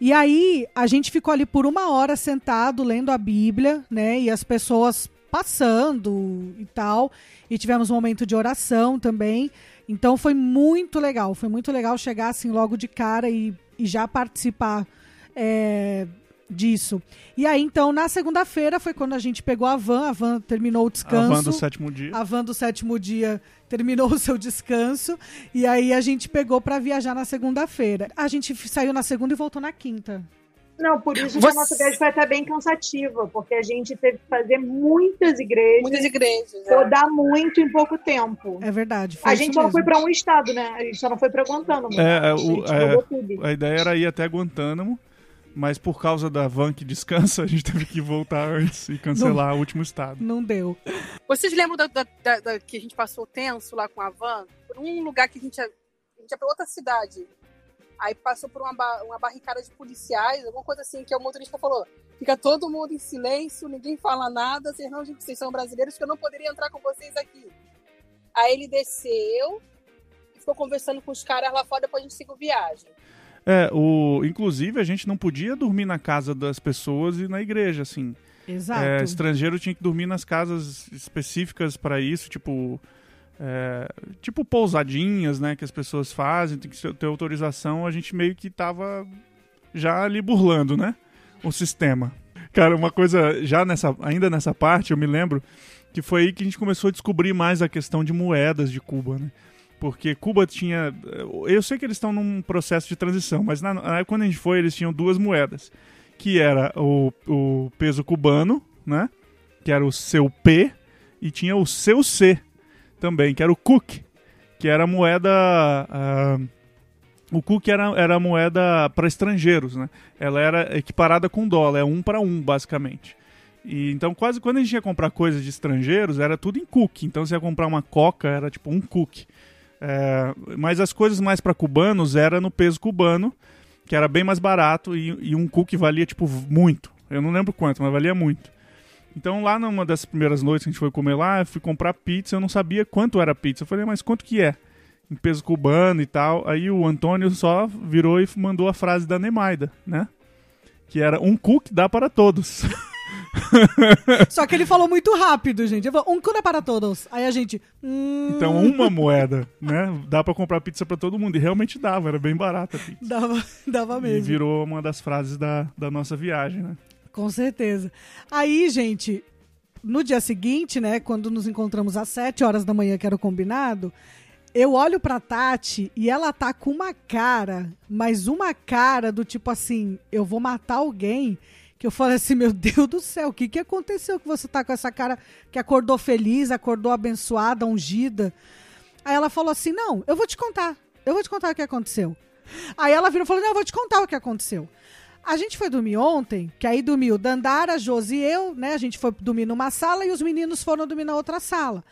E aí a gente ficou ali por uma hora sentado lendo a Bíblia, né? E as pessoas passando e tal. E tivemos um momento de oração também. Então foi muito legal. Foi muito legal chegar assim logo de cara e, e já participar é, disso. E aí, então, na segunda-feira foi quando a gente pegou a van, a van terminou o descanso.
A van do sétimo dia.
A van do sétimo dia terminou (laughs) o seu descanso e aí a gente pegou pra viajar na segunda-feira. A gente saiu na segunda e voltou na quinta.
Não, por isso que
Você-
a nossa viagem foi até bem cansativa, porque a gente teve que fazer muitas igrejas,
Muitas igrejas. é.
rodar muito em pouco tempo.
É verdade. Foi
A gente só não foi pra um estado, né? A gente só não foi pra Guantánamo.
É, é,
a
o-
gente
é. A ideia era ir até Guantánamo, mas por causa da van que descansa, (laughs) a gente teve que voltar antes e cancelar o último estado.
Não deu.
Vocês lembram da, da- da- da- que a gente passou tenso lá com a van? Por um lugar que a gente ia, a gente ia pra outra cidade. Aí passou por uma, ba- uma barricada de policiais, alguma coisa assim, que o motorista falou: fica todo mundo em silêncio, ninguém fala nada, vocês não, gente, vocês são brasileiros, que eu não poderia entrar com vocês aqui. Aí ele desceu e ficou conversando com os caras lá fora, depois a gente seguiu viagem.
É, o, inclusive a gente não podia dormir na casa das pessoas e na igreja, assim.
Exato.
É, estrangeiro tinha que dormir nas casas específicas para isso, tipo. É, tipo pousadinhas, né, que as pessoas fazem, tem que ter autorização, a gente meio que tava já ali burlando, né, o sistema. Cara, uma coisa, já nessa, ainda nessa parte, eu me lembro que foi aí que a gente começou a descobrir mais a questão de moedas de Cuba, né, porque Cuba tinha, eu sei que eles estão num processo de transição, mas na, na- quando a gente foi, eles tinham duas moedas, que era o, o peso cubano, né, que era o seu P, e tinha o seu C também, que era o Cook, que era a moeda. ah, o Cook era, era a moeda para estrangeiros, né? Ela era equiparada com dólar, é um para um, basicamente. E então, quase quando a gente ia comprar coisas de estrangeiros, era tudo em Cook. Então, se ia comprar uma Coca, era tipo um Cook. É, mas as coisas mais para cubanos era no peso cubano, que era bem mais barato, e, e um Cook valia, tipo, muito. Eu não lembro quanto, mas valia muito. Então, lá numa das primeiras noites que a gente foi comer lá, eu fui comprar pizza, eu não sabia quanto era pizza. Eu falei, mas quanto que é? Em peso cubano e tal. Aí o Antônio só virou e mandou a frase da Nemaida, né? Que era, um cook dá para todos. (laughs)
Só que ele falou muito rápido, gente. Um cuna para todos. Aí a gente. hum,
Então, uma moeda, né? Dá para comprar pizza para todo mundo. E realmente dava, era bem barata a pizza.
Dava, dava
E
mesmo.
virou uma das frases da, da nossa viagem, né?
Com certeza. Aí, gente, no dia seguinte, né, quando nos encontramos às 7 horas da manhã, que era o combinado, eu olho pra Tati e ela tá com uma cara, mas uma cara do tipo assim, eu vou matar alguém. Que eu falei assim, meu Deus do céu, o que, que aconteceu que você tá com essa cara que acordou feliz, acordou abençoada, ungida? Aí ela falou assim: não, eu vou te contar. eu vou te contar o que aconteceu. Aí ela virou e falou: Não, eu vou te contar o que aconteceu. A gente foi dormir ontem, que aí dormiu Dandara, Josi e eu, né? A gente foi dormir numa sala e os meninos foram dormir na outra sala.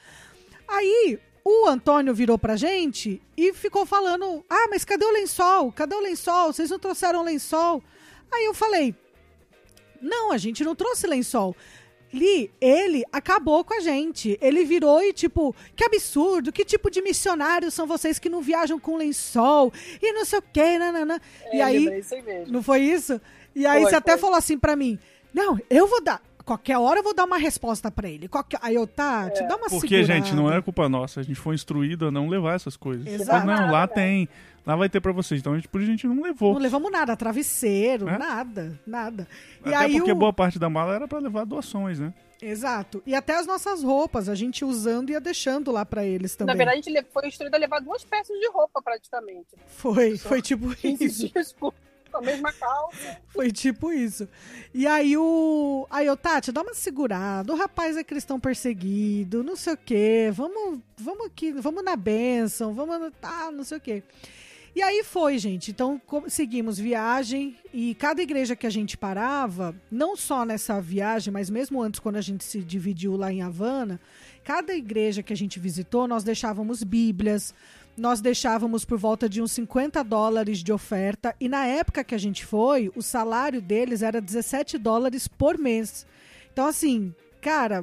Aí o Antônio virou pra gente e ficou falando: Ah, mas cadê o lençol? Cadê o lençol? Vocês não trouxeram lençol? Aí eu falei: Não, a gente não trouxe lençol. Li, ele acabou com a gente. Ele virou e, tipo, que absurdo, que tipo de missionários são vocês que não viajam com lençol e não sei o quê, nanana.
É,
e aí, não foi isso? E aí
Foi,
você até
foi.
falou assim pra mim: Não, eu vou dar. Qualquer hora eu vou dar uma resposta pra ele. Qualquer... Aí eu, tá, te dá uma
Porque,
segurada.
gente, não é culpa nossa. A gente foi instruído a não levar essas coisas.
Exato.
Mas não, lá tem. Lá vai ter pra vocês. Então, a gente, por isso a gente não levou.
Não levamos nada, travesseiro,
É?
nada, nada. E
Até
aí
porque
o...
boa parte da mala era pra levar doações, né?
Exato. E até as nossas roupas, a gente usando e ia deixando lá pra eles também.
Na verdade, a gente foi instruído a levar duas peças de roupa, praticamente.
foi, foi tipo
15
isso.
dias a mesma calça.
Foi tipo isso. E aí o. Aí eu, Tati, dá uma segurada. O rapaz é cristão perseguido, não sei o quê. Vamos, vamos aqui, vamos na bênção, vamos no. Tá, não sei o quê. E aí foi, gente. Então seguimos viagem e cada igreja que a gente parava, não só nessa viagem, mas mesmo antes, quando a gente se dividiu lá em Havana, cada igreja que a gente visitou, nós deixávamos Bíblias, nós deixávamos por volta de uns 50 dólares de oferta. E na época que a gente foi, o salário deles era 17 dólares por mês. Então, assim, cara,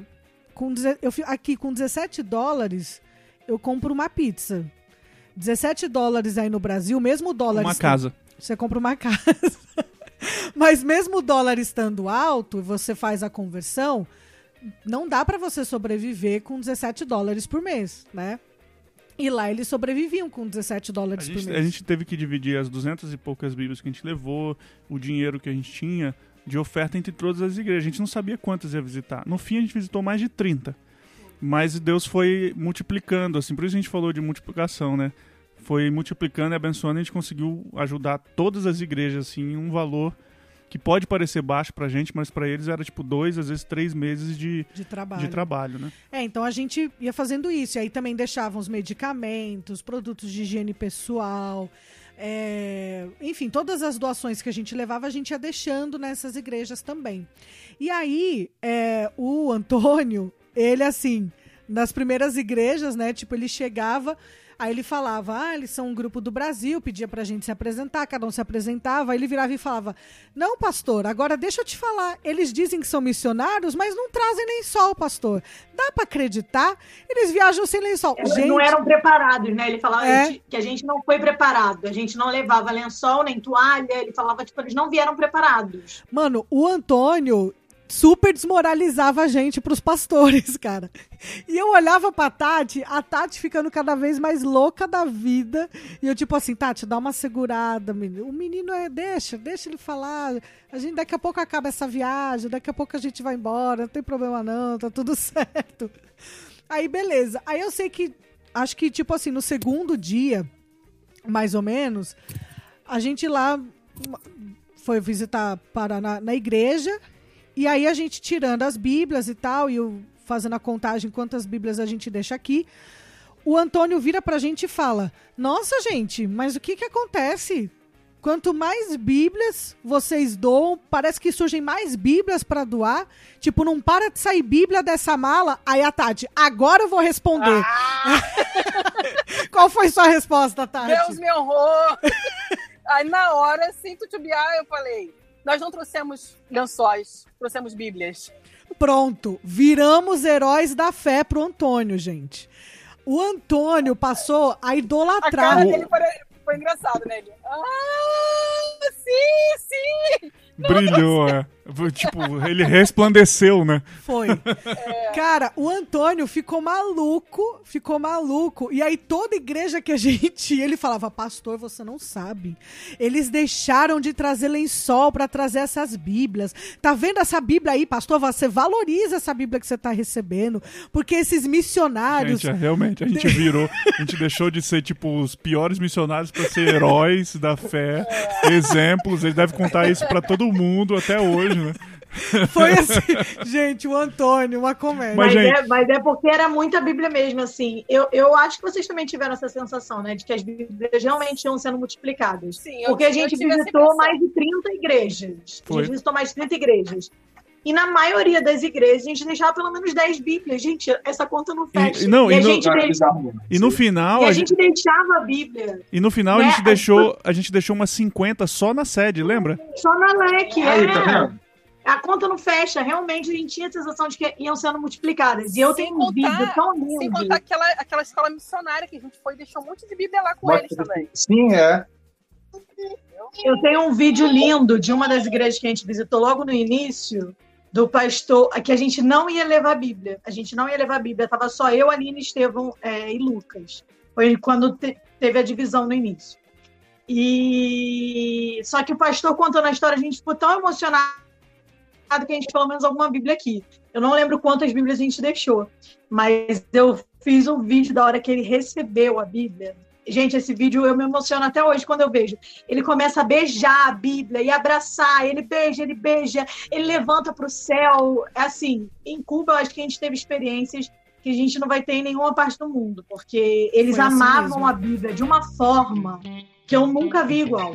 com, eu, aqui com 17 dólares, eu compro uma pizza. 17 dólares aí no Brasil, mesmo o dólar.
Uma casa.
Você compra uma (laughs) casa. Mas mesmo o dólar estando alto e você faz a conversão, não dá para você sobreviver com 17 dólares por mês, né? E lá eles sobreviviam com 17
A
dólares por
gente,
mês.
a gente teve que dividir as duzentas e poucas bíblias que a gente levou, o dinheiro que a gente tinha de oferta entre todas as igrejas. A gente não sabia quantas ia visitar. No fim, a gente visitou mais de 30. Mas Deus foi multiplicando, assim, por isso a gente falou de multiplicação, né? Foi multiplicando e abençoando, e a gente conseguiu ajudar todas as igrejas, assim, em um valor que pode parecer baixo pra gente, mas pra eles era tipo dois, às vezes três meses de,
de trabalho.
de trabalho, né?
É, então a gente ia fazendo isso. E aí também deixavam os medicamentos, produtos de higiene pessoal. é, enfim, todas as doações que a gente levava, a gente ia deixando nessas igrejas também. E aí, é, o Antônio, ele assim, nas primeiras igrejas, né? Tipo, ele chegava. Aí ele falava, ah, eles são um grupo do Brasil, pedia pra gente se apresentar, cada um se apresentava, aí ele virava e falava, não, pastor, agora deixa eu te falar, eles dizem que são missionários, mas não trazem lençol, pastor. Dá pra acreditar? Eles viajam sem lençol.
Eles
gente,
não eram preparados, né? Ele falava
É.
que a gente não foi preparado. A gente não levava lençol nem toalha. Ele falava, tipo, eles não vieram preparados.
mano, o Antônio super desmoralizava a gente pros pastores, (laughs) cara. E eu olhava pra Tati, a Tati ficando cada vez mais louca da vida. E eu, tipo assim, Tati, dá uma segurada, menino. O menino é. Deixa, deixa ele falar. A gente, daqui a pouco acaba essa viagem, daqui a pouco a gente vai embora, não tem problema não, tá tudo (laughs) certo. Aí, beleza. Aí eu sei que. Acho que, tipo assim, no segundo dia, mais ou menos, a gente lá foi visitar Paraná na igreja. E aí a gente tirando as Bíblias e tal, e eu fazendo a contagem quantas Bíblias a gente deixa aqui. O Antônio vira pra gente e fala: Nossa, gente, mas o que que acontece? Quanto mais Bíblias vocês doam, parece que surgem mais Bíblias pra doar. Tipo, não para de sair Bíblia dessa mala. Aí a Tati, agora eu vou responder. (laughs) Qual foi sua resposta, Tati?
Deus me honrou! Aí na hora, sem titubear, eu falei: Nós não trouxemos lençóis, trouxemos Bíblias.
Pronto, viramos heróis da fé pro Antônio, gente. O Antônio passou a
A
idolatrar.
cara dele foi, foi engraçado, né? Ele, ah, sim, sim!
Brilhou, é. Tipo, ele resplandeceu, né?
Foi. Cara, o Antônio ficou maluco, ficou maluco. E aí toda igreja que a gente ia, ele falava, pastor, você não sabe. Eles deixaram de trazer lençol pra trazer essas bíblias. Tá vendo essa bíblia aí, pastor? Você valoriza essa bíblia que você tá recebendo. Porque esses missionários...
Gente, é, realmente, a gente virou, a gente deixou de ser, tipo, os piores missionários pra ser heróis da fé, exemplos. Ele deve contar isso pra todo mundo até hoje, né? (laughs)
Foi assim, gente, o Antônio, uma comédia.
Mas,
Mas, gente-
é, mas é porque era muita Bíblia mesmo, assim. Eu, eu acho que vocês também tiveram essa sensação, né? De que as Bíblias realmente iam sendo multiplicadas.
Sim, eu-
Porque a gente visitou mais de 30 igrejas. A
Foi.
gente visitou mais de 30 igrejas. E na maioria das igrejas, a gente deixava pelo menos 10 Bíblias. Gente, essa conta não fecha.
E- não,
e
e
a
no-
gente
Cara,
deixava.
E no final,
e
a
a
gente,
gente deixava a Bíblia
e no final a
né,
gente
a-
deixou, a gente deixou umas 50 só na sede, lembra?
só na leque.
Aí,
é.
tá vendo?
A conta não fecha. Realmente, a gente tinha a sensação de que iam sendo multiplicadas. E eu
Sem
tenho um
contar-
vídeo tão
Sem
lindo.
contar aquela, aquela escola missionária que a gente foi e deixou um monte de Bíblia lá com
Bota-
eles também.
Sim, é.
Eu tenho um vídeo lindo de uma das igrejas que a gente visitou logo no início, do pastor, que a gente não ia levar a Bíblia. A gente não ia levar a Bíblia, tava só eu, Aline, Estevão é, e Lucas. Foi quando te- teve a divisão no início. E só que o pastor contando a história, a gente ficou tão emocionado que a gente pelo menos alguma Bíblia aqui. Eu não lembro quantas Bíblias a gente deixou, mas eu fiz um vídeo da hora que ele recebeu a Bíblia. Gente, esse vídeo eu me emociono até hoje quando eu vejo. Ele começa a beijar a Bíblia e abraçar. Ele beija, ele beija, ele levanta para o céu. É assim, em Cuba, eu acho que a gente teve experiências que a gente não vai ter em nenhuma parte do mundo, porque eles
Foi assim
amavam a Bíblia de uma forma que eu nunca vi igual.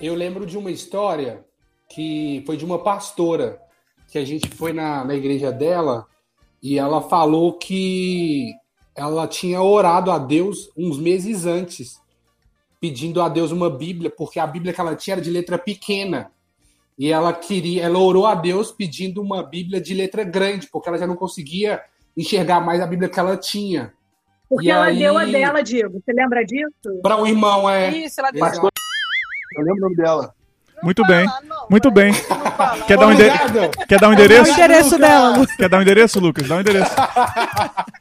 Eu lembro de uma história que foi de uma pastora, que a gente foi na, na igreja dela e ela falou que ela tinha orado a Deus uns meses antes, pedindo a Deus uma Bíblia, porque a Bíblia que ela tinha era de letra pequena. E ela queria, ela orou a Deus pedindo uma Bíblia de letra grande, porque ela já não conseguia enxergar mais a Bíblia que ela tinha.
Porque
E
ela
aí-
deu a dela, Diego. Você lembra disso?
Para um irmão, é.
Isso, ela deu.
Exato.
Eu lembro o nome dela.
Muito bem.
não,
Muito bem. Quer dar um, quer dar um
Dá o
endereço?
endereço dela.
Quer dar um endereço, Lucas? Dá um endereço. (laughs)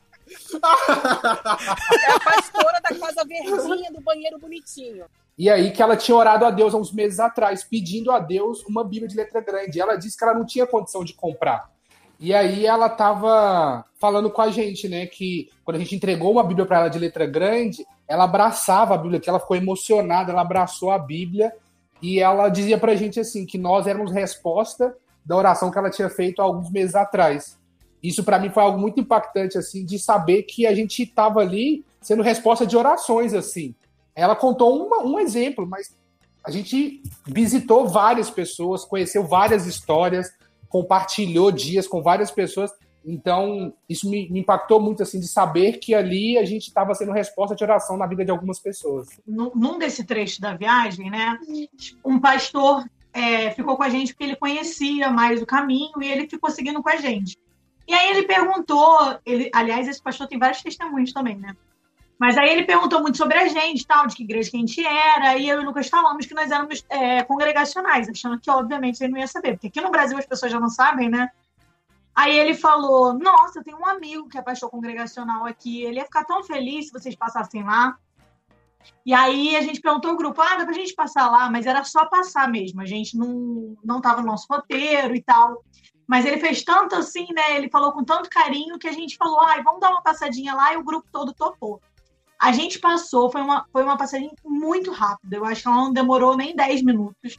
É a pastora da casa verdinha do banheiro bonitinho.
E aí que ela tinha orado a Deus há uns meses atrás, pedindo a Deus uma Bíblia de letra grande. Ela disse que ela não tinha condição de comprar. E aí ela estava falando com a gente, né, que quando a gente entregou uma Bíblia para ela de letra grande, ela abraçava a Bíblia, que ela ficou emocionada, ela abraçou a Bíblia e ela dizia pra gente assim que nós éramos resposta da oração que ela tinha feito há alguns meses atrás. Isso para mim foi algo muito impactante assim de saber que a gente estava ali sendo resposta de orações assim. Ela contou uma- um exemplo, mas a gente visitou várias pessoas, conheceu várias histórias, compartilhou dias com várias pessoas. Então, isso me, me impactou muito, assim, de saber que ali a gente estava sendo resposta de oração na vida de algumas pessoas.
num desse trecho da viagem, né? Um pastor é, ficou com a gente porque ele conhecia mais o caminho e ele ficou seguindo com a gente. E aí ele perguntou, ele, aliás, esse pastor tem vários testemunhos também, né? Mas aí ele perguntou muito sobre a gente, tal, de que igreja que a gente era, e eu e o Lucas falamos que nós éramos é, congregacionais, achando que, obviamente, ele não ia saber, porque aqui no Brasil as pessoas já não sabem, né? Aí ele falou: Nossa, eu tenho um amigo que é pastor congregacional aqui, ele ia ficar tão feliz se vocês passassem lá. E aí a gente perguntou ao grupo, ah, dá pra gente passar lá, mas era só passar mesmo, a gente não, não tava no nosso roteiro e tal. Mas ele fez tanto assim, né? Ele falou com tanto carinho que a gente falou, ai, vamos dar uma passadinha lá e o grupo todo topou. A gente passou, foi uma, foi uma passadinha muito rápida, eu acho que ela não demorou nem 10 minutos.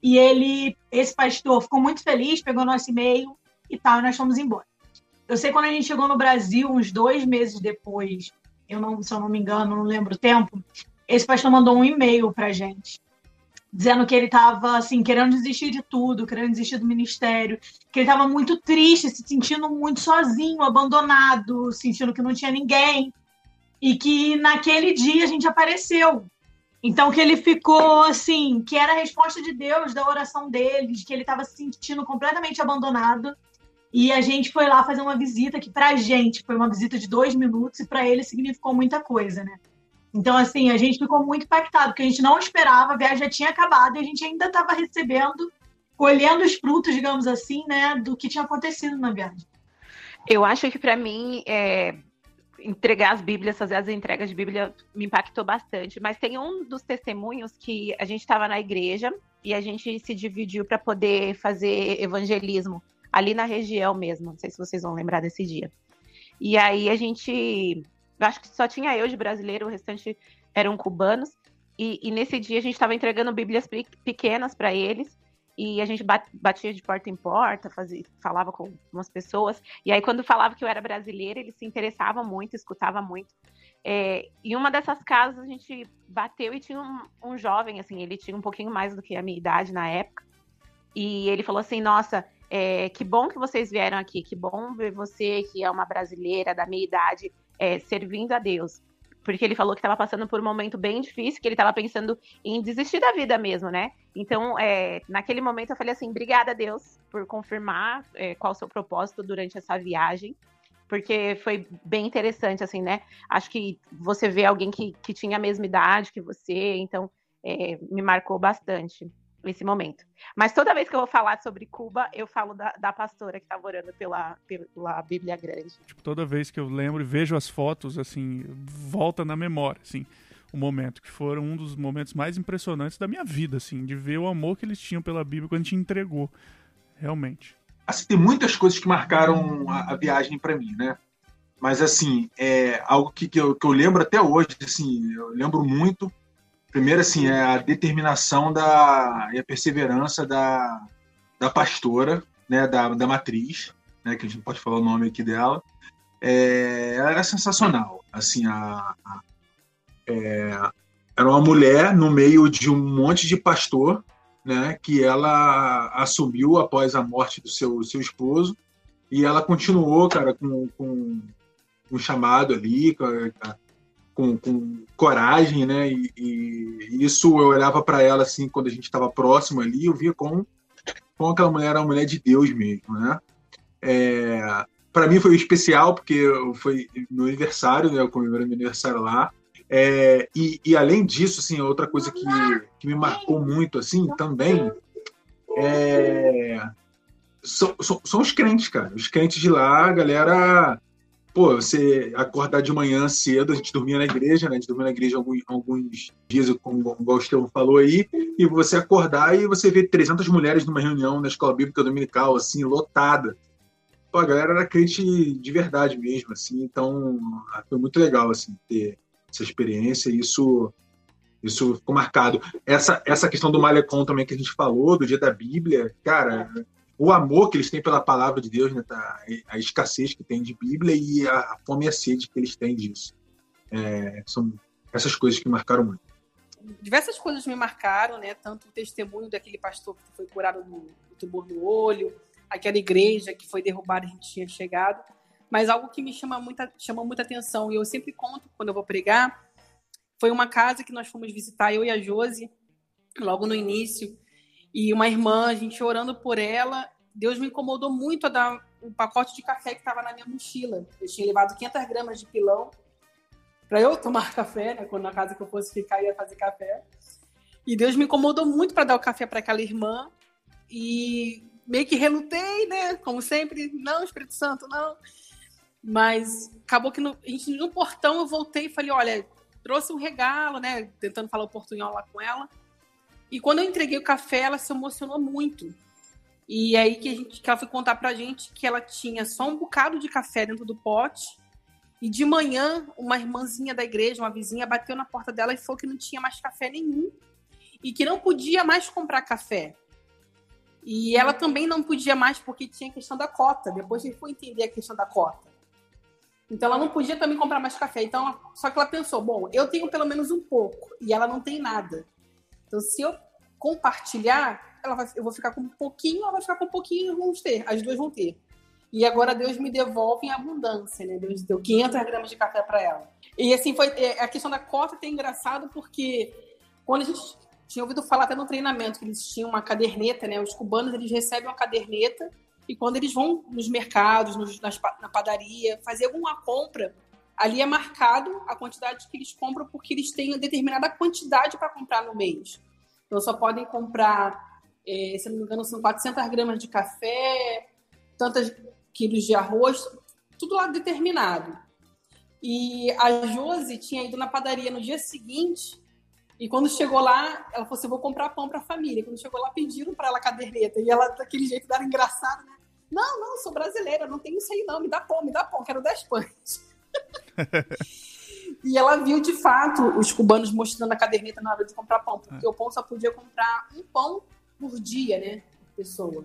E ele, esse pastor, ficou muito feliz, pegou nosso e-mail e tal, e nós fomos embora. Eu sei quando a gente chegou no Brasil, uns dois meses depois, eu não, se eu não me engano, não lembro o tempo, esse pastor mandou um e-mail pra gente, dizendo que ele estava assim, querendo desistir de tudo, querendo desistir do ministério, que ele estava muito triste, se sentindo muito sozinho, abandonado, sentindo que não tinha ninguém, e que naquele dia a gente apareceu. Então que ele ficou assim, que era a resposta de Deus da oração dele, de que ele estava se sentindo completamente abandonado. E a gente foi lá fazer uma visita que pra gente foi uma visita de dois minutos e para ele significou muita coisa, né? Então, assim, a gente ficou muito impactado, porque a gente não esperava, a viagem já tinha acabado e a gente ainda estava recebendo, colhendo os frutos, digamos assim, né, do que tinha acontecido na viagem.
Eu acho que para mim é, entregar as Bíblias, fazer as entregas de Bíblia me impactou bastante. Mas tem um dos testemunhos que a gente estava na igreja e a gente se dividiu para poder fazer evangelismo ali na região mesmo. Não sei se vocês vão lembrar desse dia. E aí a gente. Acho que só tinha eu de brasileiro, o restante eram cubanos. E, e nesse dia a gente estava entregando bíblias pequenas para eles. E a gente batia de porta em porta, fazia, falava com umas pessoas. E aí, quando falava que eu era brasileira, eles se interessavam muito, escutavam muito. É, em uma dessas casas, a gente bateu e tinha um, um, jovem, assim, ele tinha um pouquinho mais do que a minha idade na época. E ele falou assim: Nossa, é, que bom que vocês vieram aqui, que bom ver você, que é uma brasileira da minha idade, é, servindo a Deus porque ele falou que estava passando por um momento bem difícil, que ele estava pensando em desistir da vida mesmo, né? Então, é, naquele momento eu falei assim, obrigada a Deus por confirmar é, qual o seu propósito durante essa viagem, porque foi bem interessante, assim, né? Acho que você vê alguém que, que tinha a mesma idade que você, então é, me marcou bastante nesse momento. Mas toda vez que eu vou falar sobre Cuba, eu falo da, da pastora que estava orando pela, pela Bíblia Grande.
Tipo, toda vez que eu lembro e vejo as fotos, assim, volta na memória, assim, o momento, que foram um dos momentos mais impressionantes da minha vida, assim, de ver o amor que eles tinham pela Bíblia quando a gente entregou. Realmente.
Assim, tem muitas coisas que marcaram a, a viagem para mim, né? Mas, assim, é algo que, que, eu, que eu lembro até hoje, assim, eu lembro muito Primeiro, assim, é a determinação da, e a perseverança da, da pastora, né, da, da matriz, né, que a gente pode falar o nome aqui dela. É, ela era sensacional. Assim, a, a é, era uma mulher no meio de um monte de pastor, né, que ela assumiu após a morte do seu, seu esposo, e ela continuou, cara, com, com um chamado ali, com a, com, com coragem, né? E, e, isso eu olhava para ela assim quando a gente estava próximo ali, eu via como, como aquela mulher era uma mulher de Deus mesmo, né? É, para mim foi especial porque foi meu aniversário, né? Eu comemorei meu aniversário lá. É, e, e, além disso, assim, outra coisa que, que me marcou muito, assim, também é, são, são, são, os crentes, cara. Os crentes de lá, a galera pô, você acordar de manhã cedo, a gente dormia na igreja, né? A gente dormia na igreja alguns, alguns dias, como, o Estevão falou aí, e você acordar e você vê 300 mulheres numa reunião na escola bíblica dominical, assim, lotada. Pô, a galera era crente de verdade mesmo, assim, então foi muito legal, assim, ter essa experiência e isso isso ficou marcado. Essa, essa questão do Malecon também que a gente falou, do dia da Bíblia, cara, o amor que eles têm pela palavra de Deus, né, tá, a escassez que tem de Bíblia e a fome e a sede que eles têm disso. É, são essas coisas que marcaram muito.
Diversas coisas me marcaram, né? Tanto o testemunho daquele pastor que foi curado do, do tumor no olho, aquela igreja que foi derrubada e a gente tinha chegado. Mas algo que me chama muita, chama muita atenção, e eu sempre conto quando eu vou pregar, foi uma casa que nós fomos visitar, eu e a Josi, logo no início, e uma irmã, a gente orando por ela, Deus me incomodou muito a dar um pacote de café que estava na minha mochila. Eu tinha levado 500 gramas de pilão para eu tomar (laughs) café, né? Quando na casa que eu fosse ficar, ia fazer café. E Deus me incomodou muito para dar o café para aquela irmã. E meio que relutei, né? Como sempre, não, Espírito Santo, não. Mas acabou que no, a gente, no portão eu voltei e falei: olha, trouxe um regalo, né? Tentando falar o portunhol lá com ela. E quando eu entreguei o café, ela se emocionou muito. E aí que, a gente, que ela foi contar pra gente que ela tinha só um bocado de café dentro do pote. E de manhã, uma irmãzinha da igreja, uma vizinha, bateu na porta dela e falou que não tinha mais café nenhum. E que não podia mais comprar café. E ela também não podia mais porque tinha a questão da cota. Depois a gente foi entender a questão da cota. Então ela não podia também comprar mais café. Então, só que ela pensou, bom, eu tenho pelo menos um pouco e ela não tem nada. Então, se eu compartilhar, ela vai, eu vou ficar com um pouquinho, ela vai ficar com um pouquinho, vamos ter, as duas vão ter. E agora Deus me devolve em abundância, né? Deus deu 500 gramas de café para ela. E assim foi é, a questão da cota tem engraçado porque quando a gente tinha ouvido falar até no treinamento que eles tinham uma caderneta, né? Os cubanos eles recebem uma caderneta e quando eles vão nos mercados, nos, nas, na padaria, fazer alguma compra, ali é marcado a quantidade que eles compram porque eles têm determinada quantidade para comprar no mês. Então, só podem comprar, é, se não me engano, são 400 gramas de café, tantos quilos de arroz, tudo lá determinado. E a Josi tinha ido na padaria no dia seguinte e quando chegou lá, ela falou assim: vou comprar pão para a família. Quando chegou lá, pediram para ela caderneta. E ela, daquele jeito, era engraçado, né? Não, não, sou brasileira, não tenho isso aí não, me dá pão, me dá pão, quero 10 pães. E ela viu de fato os cubanos mostrando a caderneta na hora de comprar pão, porque o pão só podia comprar um pão por dia, né, por pessoa.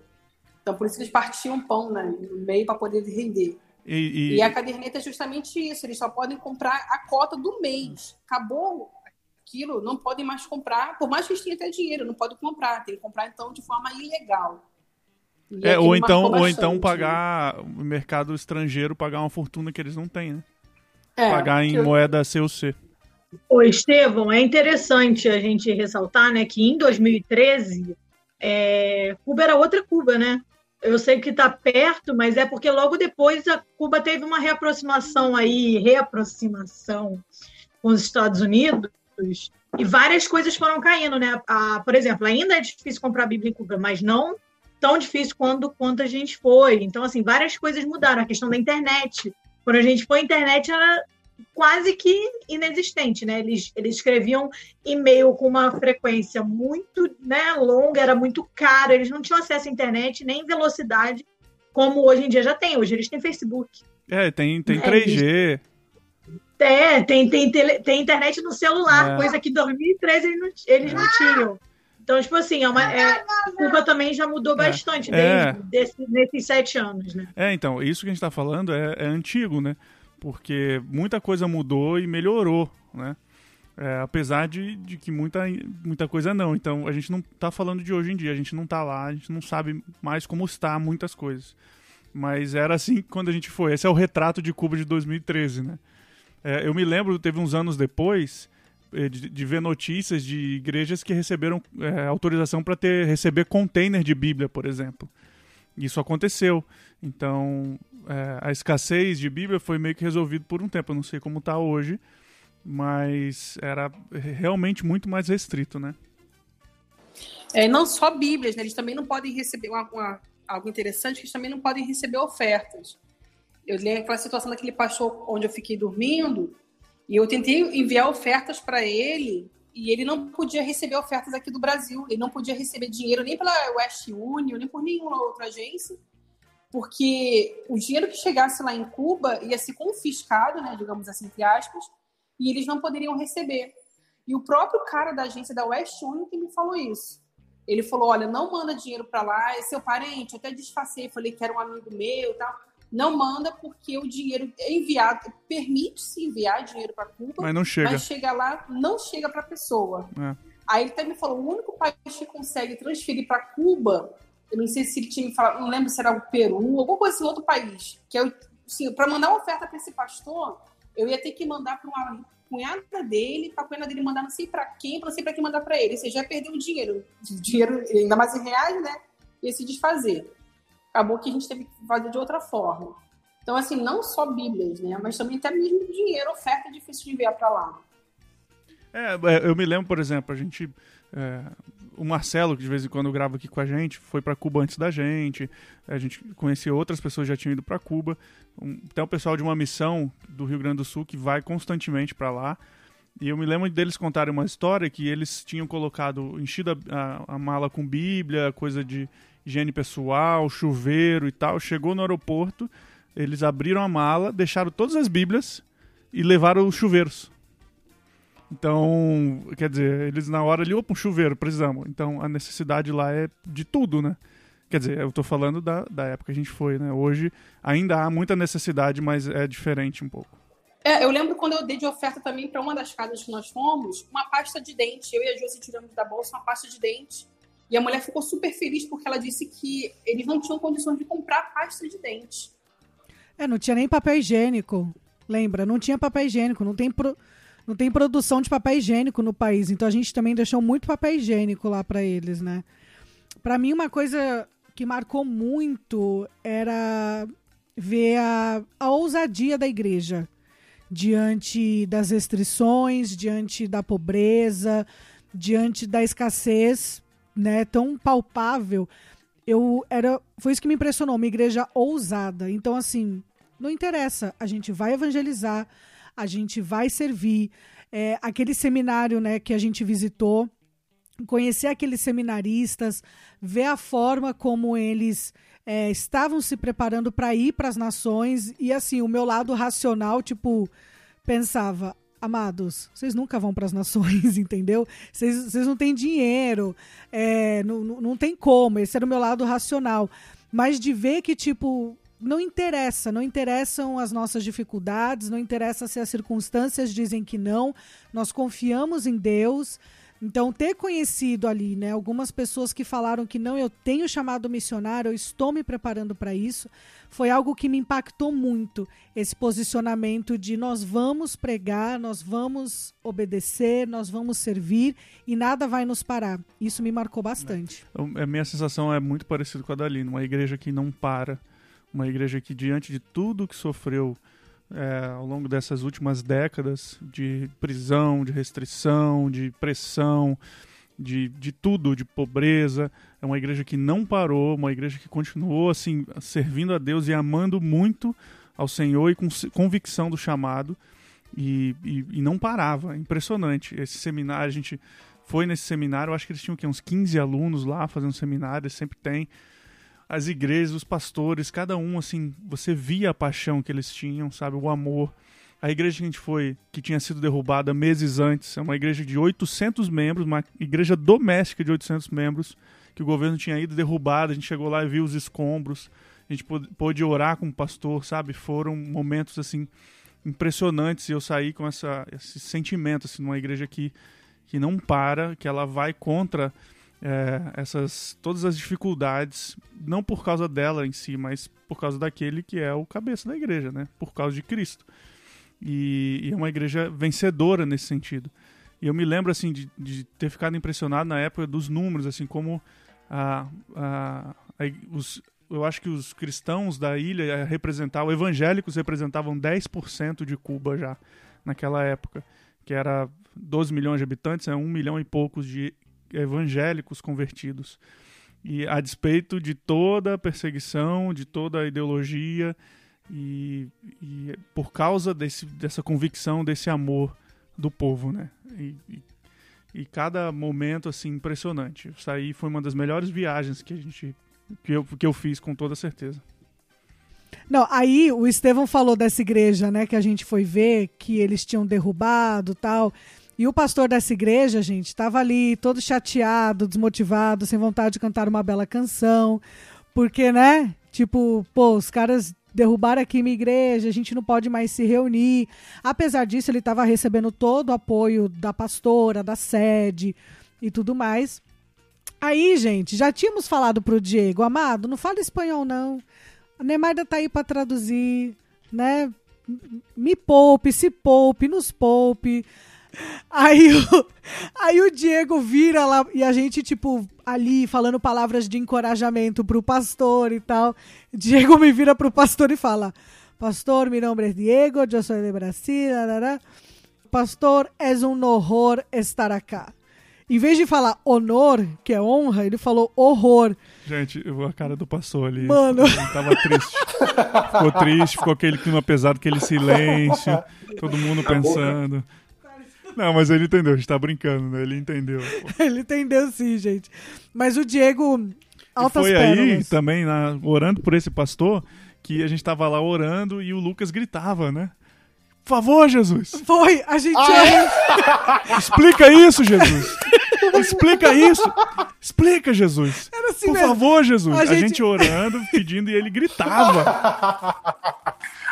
Então por isso que eles partiam pão né, no meio para poder render.
E, e-
E a caderneta é justamente isso, eles só podem comprar a cota do mês. Acabou aquilo, não podem mais comprar, por mais que eles tenham até dinheiro, não podem comprar, tem que comprar então de forma ilegal.
É,
aquilo
ou então, ou então
né?
pagar o mercado estrangeiro pagar uma fortuna que eles não têm, né?
É,
pagar em
eu-
moeda CUC.
Ô, Estevão, é interessante a gente ressaltar né, que em 2013, é, Cuba era outra Cuba, né? Eu sei que está perto, mas é porque logo depois a Cuba teve uma reaproximação aí, reaproximação com os Estados Unidos, e várias coisas foram caindo, né? Ah, por exemplo, ainda é difícil comprar Bíblia em Cuba, mas não tão difícil quando, quanto a gente foi. Então, assim, várias coisas mudaram. A questão da internet. Quando a gente foi, a internet era quase que inexistente, né? Eles, eles escreviam e-mail com uma frequência muito né, longa, era muito caro, eles não tinham acesso à internet nem velocidade como hoje em dia já tem. Hoje eles têm Facebook.
É, tem, tem
É,
3G.
É, tem, tem, tele- tem internet no celular,
É.
coisa que em 2013 eles não, eles não tinham. Então, tipo assim, é uma, é, Cuba também já mudou bastante
É.
desde desse- nesses sete anos, né?
É, então, isso que a gente tá falando é, é antigo, né? Porque muita coisa mudou e melhorou, né? É, apesar de, de que muita, muita coisa não. Então, a gente não tá falando de hoje em dia, a gente não tá lá, a gente não sabe mais como está muitas coisas. Mas era assim quando a gente foi. Esse é o retrato de Cuba de 2013, né? É, eu me lembro, teve uns anos depois, de, de ver notícias de igrejas que receberam eh, autorização para ter receber container de Bíblia, por exemplo. Isso aconteceu. Então, eh, a escassez de Bíblia foi meio que resolvido por um tempo. Eu não sei como está hoje, mas era realmente muito mais restrito, né?
É, não só Bíblias, né? eles também não podem receber uma, uma- algo interessante, eles também não podem receber ofertas. Eu lembro aquela situação daquele pastor onde eu fiquei dormindo, e eu tentei enviar ofertas para ele, e ele não podia receber ofertas aqui do Brasil. Ele não podia receber dinheiro nem pela West Union, nem por nenhuma outra agência, porque o dinheiro que chegasse lá em Cuba ia ser confiscado, né, digamos assim, entre aspas, e eles não poderiam receber. E o próprio cara da agência da West Union que me falou isso. Ele falou: olha, não manda dinheiro para lá, é seu parente. Eu até disfarcei, falei que era um amigo meu e tal. Não manda porque o dinheiro é enviado, permite-se enviar dinheiro para Cuba,
Mas não chega.
mas chega lá, não chega para a pessoa.
É.
Aí ele até me falou: o único país que consegue transferir para Cuba, eu não sei se ele tinha me falado, não lembro se era o Peru, alguma coisa assim, outro país. Que é o- assim, para mandar uma oferta para esse pastor, eu ia ter que mandar para uma cunhada dele, para a cunhada dele mandar não sei para quem, para não sei para quem mandar para ele. Você já perdeu o dinheiro, dinheiro ainda mais em reais, né? Ia se desfazer. Acabou que a gente teve que fazer de outra forma. Então, assim, não só Bíblias, né? Mas também até mesmo dinheiro, oferta é difícil de enviar para lá.
É, é, eu me lembro, por exemplo, a gente. é, o Marcelo, que de vez em quando grava aqui com a gente, foi pra Cuba antes da gente. A gente conhecia outras pessoas que já tinham ido pra Cuba. Um, tem o pessoal de uma missão do Rio Grande do Sul que vai constantemente pra lá. E eu me lembro deles contarem uma história que eles tinham colocado, enchido a, a- a mala com Bíblia, coisa de higiene pessoal, chuveiro e tal. Chegou no aeroporto, eles abriram a mala, deixaram todas as Bíblias e levaram os chuveiros. Então, quer dizer, eles na hora ali, opa, um chuveiro, precisamos. Então, a necessidade lá é de tudo, né? Quer dizer, eu tô falando da, da época que a gente foi, né? Hoje ainda há muita necessidade, mas é diferente um pouco.
É, eu lembro quando eu dei de oferta também para uma das casas que nós fomos, uma pasta de dente. Eu e a Josi tiramos da bolsa uma pasta de dente. E a mulher ficou super feliz porque ela disse que eles não tinham condições de comprar pasta de dente.
É, não tinha nem papel higiênico. Lembra? Não tinha papel higiênico. Não tem, pro- não tem produção de papel higiênico no país. Então a gente também deixou muito papel higiênico lá pra eles, né? Pra mim, uma coisa que marcou muito era ver a, a ousadia da igreja diante das restrições, diante da pobreza, diante da escassez, né, tão palpável. Eu era, foi isso que me impressionou, uma igreja ousada. Então assim, não interessa, a gente vai evangelizar, a gente vai servir. É, aquele seminário, né, que a gente visitou conhecer aqueles seminaristas, ver a forma como eles é, estavam se preparando para ir para as nações e assim o meu lado racional tipo pensava amados vocês nunca vão para as nações (laughs) entendeu vocês, não têm dinheiro é, não, não, não tem como esse era o meu lado racional mas de ver que tipo não interessa, não interessam as nossas dificuldades, não interessa se as circunstâncias dizem que não, nós confiamos em Deus. Então, ter conhecido ali, né, algumas pessoas que falaram que não, eu tenho chamado missionário, eu estou me preparando para isso, foi algo que me impactou muito. Esse posicionamento de nós vamos pregar, nós vamos obedecer, nós vamos servir e nada vai nos parar. Isso me marcou bastante.
A minha sensação é muito parecida com a da Aline, uma igreja que não para uma igreja que, diante de tudo que sofreu é, ao longo dessas últimas décadas de prisão, de restrição, de pressão, de, de tudo, de pobreza, é uma igreja que não parou, uma igreja que continuou assim servindo a Deus e amando muito ao Senhor e com convicção do chamado e, e, e não parava. Impressionante. Esse seminário, a gente foi nesse seminário, eu acho que eles tinham uns 15 alunos lá fazendo seminário, sempre tem as igrejas, os pastores, cada um, assim, você via a paixão que eles tinham, sabe? O amor. A igreja que a gente foi, que tinha sido derrubada meses antes, é uma igreja de 800 membros, uma igreja doméstica de 800 membros, que o governo tinha ido derrubada. A gente chegou lá e viu os escombros. A gente pôde orar com o pastor, sabe? Foram momentos, assim, impressionantes. E eu saí com essa, esse sentimento, assim, numa igreja que, que não para, que ela vai contra é, essas todas as dificuldades, não por causa dela em si, mas por causa daquele que é o cabeça da igreja, né? Por causa de Cristo. E, e é uma igreja vencedora nesse sentido. E eu me lembro assim de, de, ter ficado impressionado na época dos números, assim como a, a, a, os, eu acho que os cristãos da ilha representavam, evangélicos representavam 10% de Cuba já naquela época, que era 12 milhões de habitantes, é um milhão e poucos de evangélicos convertidos. E a despeito de toda a perseguição, de toda a ideologia, e, e por causa desse, dessa convicção, desse amor do povo, né? E, e, e, cada momento, assim, impressionante. Isso aí foi uma das melhores viagens que a gente que eu, que eu fiz, com toda certeza.
Não, aí o Estevão falou dessa igreja, né, que a gente foi ver, que eles tinham derrubado tal. E o pastor dessa igreja, gente, estava ali todo chateado, desmotivado, sem vontade de cantar uma bela canção. Porque, né? Tipo, pô, os caras derrubaram aqui minha igreja, a gente não pode mais se reunir. Apesar disso, ele estava recebendo todo o apoio da pastora, da sede e tudo mais. Aí, gente, já tínhamos falado pro Diego, amado, não fala espanhol não. A Nemarda tá aí para traduzir, né? Me poupe, se poupe, nos poupe. Aí o, (laughs) aí o Diego vira lá e a gente, tipo, ali falando palavras de encorajamento pro pastor e tal. Diego me vira pro pastor e fala: Pastor, mi nombre es Diego, eu sou de Brasil. Pastor, é um horror estar acá. Em vez de falar honor, que é honra, ele falou horror.
Gente, a cara do pastor ali.
Mano.
Ele tava triste. Ficou triste, ficou aquele clima pesado, aquele silêncio, todo mundo pensando. Não, mas ele entendeu, a gente tá brincando, né? Ele entendeu. (laughs)
ele entendeu sim, gente. Mas o Diego. Altas
e foi
pérolas.
aí também, na, orando por esse pastor, que a gente tava lá orando e o Lucas gritava, né? Por favor, Jesus!
Foi, a gente.
Ah, é? (laughs) Explica isso, Jesus! Explica isso! Explica, Jesus!
assim
Por
mesmo.
favor, Jesus!
A
A
gente-
gente... orando, pedindo e ele gritava.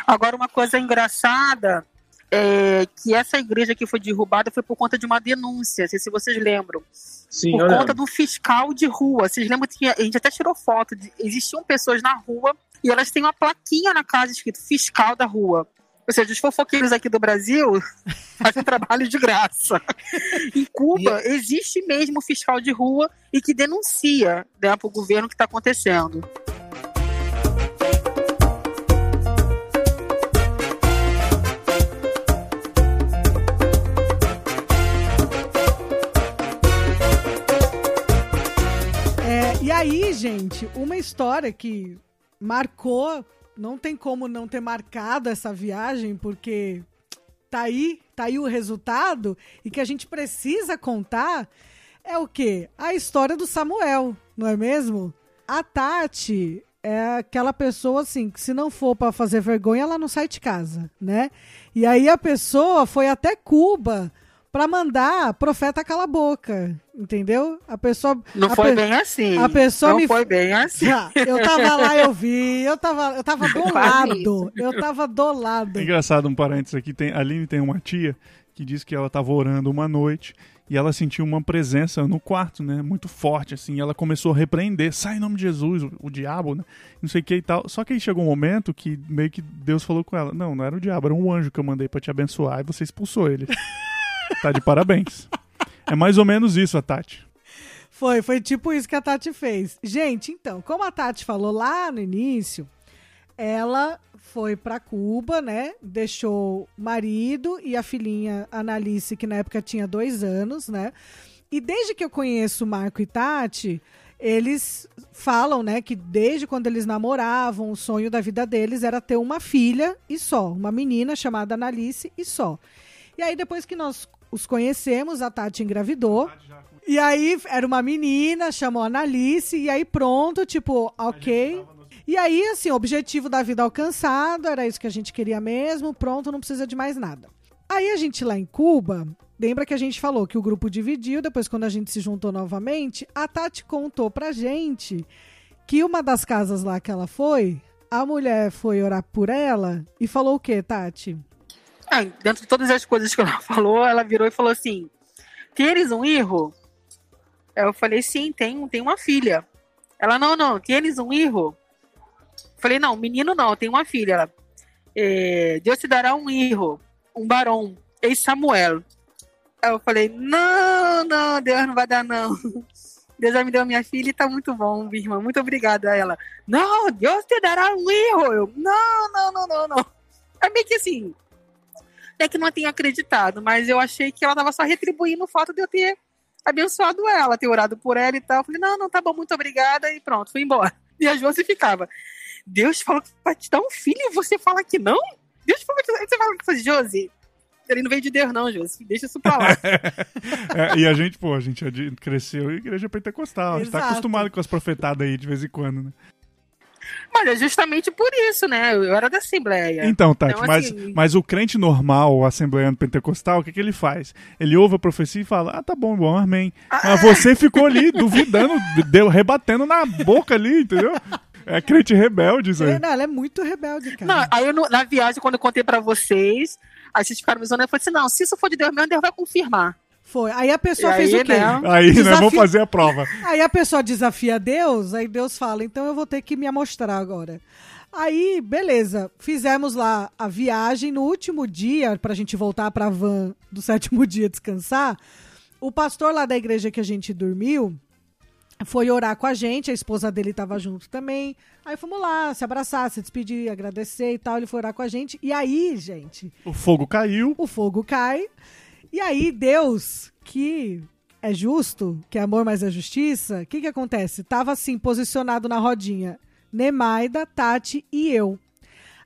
Agora, uma coisa engraçada é que essa igreja que foi derrubada foi por conta de uma denúncia, não sei se vocês lembram.
Sim,
por conta do fiscal de rua. Vocês lembram que a gente até tirou foto, de, existiam pessoas na rua e elas têm uma plaquinha na casa escrito fiscal da rua. Ou seja, os fofoqueiros aqui do Brasil (laughs) fazem trabalho de graça. (laughs) Em Cuba, existe mesmo fiscal de rua e que denuncia né, para o governo o que está acontecendo.
Aí, gente, uma história que marcou, não tem como não ter marcado essa viagem, porque tá aí, tá aí o resultado, e que a gente precisa contar, é o quê? A história do Samuel, não é mesmo? A Tati é aquela pessoa assim que se não for para fazer vergonha, ela não sai de casa, né? E aí a pessoa foi até Cuba para mandar profeta cala boca, entendeu? A pessoa
Não
a
foi
pe-
bem assim.
a pessoa
não
me-
foi bem assim.
Ah, Eu tava lá, eu vi, eu tava, eu tava (laughs) do lado, eu tava do lado.
É engraçado um parênteses aqui. Tem, a Aline tem uma tia que diz que ela estava orando uma noite e ela sentiu uma presença no quarto, né? Muito forte, assim. E ela começou a repreender. Sai em nome de Jesus, o, o diabo, né? Não sei o que e tal. Só que aí chegou um momento que meio que Deus falou com ela: Não, não era o diabo, era um anjo que eu mandei pra te abençoar e você expulsou ele. (laughs) tá de parabéns. É mais ou menos isso, a Tati.
Foi, foi tipo isso que a Tati fez. Gente, então, como a Tati falou lá no início, ela foi pra Cuba, né? Deixou marido e a filhinha Analice, que na época tinha dois anos, né? E desde que eu conheço Marco e Tati, eles falam, né, que desde quando eles namoravam, o sonho da vida deles era ter uma filha e só, uma menina chamada Analice e só. E aí, depois que nós os conhecemos, a Tati engravidou. E aí era uma menina, chamou a Analice, e aí pronto, tipo, ok. E aí, assim, o objetivo da vida alcançado, era isso que a gente queria mesmo, pronto, não precisa de mais nada. Aí a gente lá em Cuba, lembra que a gente falou que o grupo dividiu, depois quando a gente se juntou novamente, a Tati contou pra gente que uma das casas lá que ela foi, a mulher foi orar por ela e falou o quê, Tati?
Ah, dentro de todas as coisas que ela (laughs) falou, ela virou e falou assim: Tienes um erro? Eu falei, sim, tem, tem uma filha. Ela, não, não, tienes um erro? Falei, não, menino não, tem uma filha. Ela, "É, Deus te dará um erro, um barão, ex Samuel. Eu falei, não, não, Deus não vai dar, não. (laughs) Deus já me deu minha filha e tá muito bom, minha irmã. Muito obrigada. Aí ela, não, Deus te dará um erro. Eu, não, não, não, não, não. É meio que assim, é que não tenha acreditado, mas eu achei que ela tava só retribuindo o fato de eu ter abençoado ela, ter orado por ela e tal. Eu falei, não, não, tá bom, muito obrigada, e pronto, fui embora. (laughs) E a Josi ficava, Deus falou que vai te dar um filho e você fala que não? Deus falou que você fala que Josi. Ele não veio de Deus, não, Josi. Deixa isso pra lá. (laughs)
É, e a gente, pô, a gente é cresceu em igreja pentecostal. A gente tá
Exato.
acostumado com as profetadas aí de vez em quando, né?
Mas é justamente por isso, né? Eu era da Assembleia.
Então, Tati,
Então,
mas,
assim-
mas o crente normal, o assembleano pentecostal, o que, que ele faz? Ele ouve a profecia e fala: Ah, tá bom, bom, amém. Mas você ficou ali duvidando, deu, rebatendo na boca ali, entendeu? É crente rebelde isso aí.
É, não, ela é muito rebelde, cara.
Não, aí eu na viagem, quando eu contei pra vocês, aí vocês ficaram me zoando, eu falei assim, não, se isso for de Deus mesmo, Deus vai confirmar.
Foi. Aí a pessoa
E
fez
aí,
o quê?
né?
Aí nós vamos
Desafio-
fazer a prova. (laughs)
Aí a pessoa desafia Deus, aí Deus fala, então eu vou ter que me amostrar agora. Aí, beleza, fizemos lá a viagem no último dia, pra gente voltar pra van do (laughs) sétimo dia descansar. O pastor lá da igreja que a gente dormiu foi orar com a gente, a esposa dele tava junto também. Aí fomos lá, se abraçar, se despedir, agradecer e tal. Ele foi orar com a gente. E aí, gente,
O fogo caiu.
o fogo cai. E aí, Deus, que é justo, que é amor, mas é justiça, o que, que acontece? Tava assim, posicionado na rodinha: Nemaida, Tati e eu.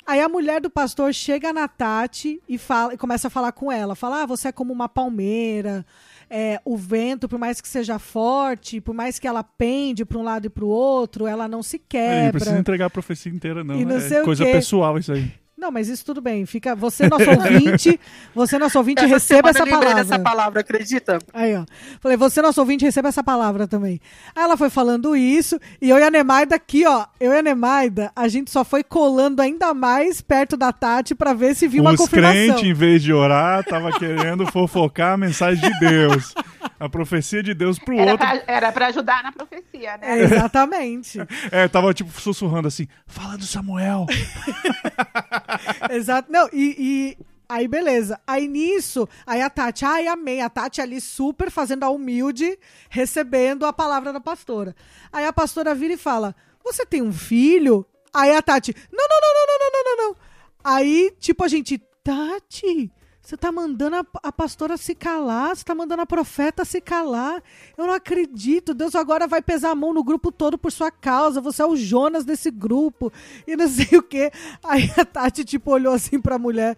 Aí a mulher do pastor chega na Tati e, fala, e começa a falar com ela. Fala, ah, você é como uma palmeira. é, o vento, por mais que seja forte, por mais que ela pende para um lado e para o outro, ela não se
Ele não
quebra.
precisa entregar a profecia inteira, não.
E não
é
sei o
coisa
quê.
pessoal isso aí.
Não, mas isso tudo bem. Fica, você, nosso ouvinte, (laughs) você, nosso ouvinte,
Essa
receba essa palavra.
dessa palavra, acredita?
Aí, ó. Falei, você, nosso ouvinte, receba essa palavra também. Aí ela foi falando isso, e eu e a Nemaida aqui, ó. Eu e a Nemaida, a gente só foi colando ainda mais perto da Tati pra ver se viu uma
Os
confirmação.
crentes, em vez de orar, tava querendo fofocar a mensagem de Deus. (laughs) A profecia de Deus pro
Era
outro.
pra, era pra ajudar na profecia, né?
É, exatamente. (laughs)
É, tava tipo sussurrando assim: fala do Samuel. (laughs)
Exato. Não, e, e aí beleza. Aí nisso, aí a Tati, ai, amei. A Tati ali super fazendo a humilde, recebendo a palavra da pastora. Aí a pastora vira e fala: Você tem um filho? Aí a Tati, não, não, não, não, não, não, não, não, não. Aí, tipo, a gente, Tati. Você tá mandando a, a pastora se calar, você tá mandando a profeta se calar. Eu não acredito. Deus agora vai pesar a mão no grupo todo por sua causa. Você é o Jonas desse grupo. E não sei o quê. Aí a Tati, tipo, olhou assim pra mulher.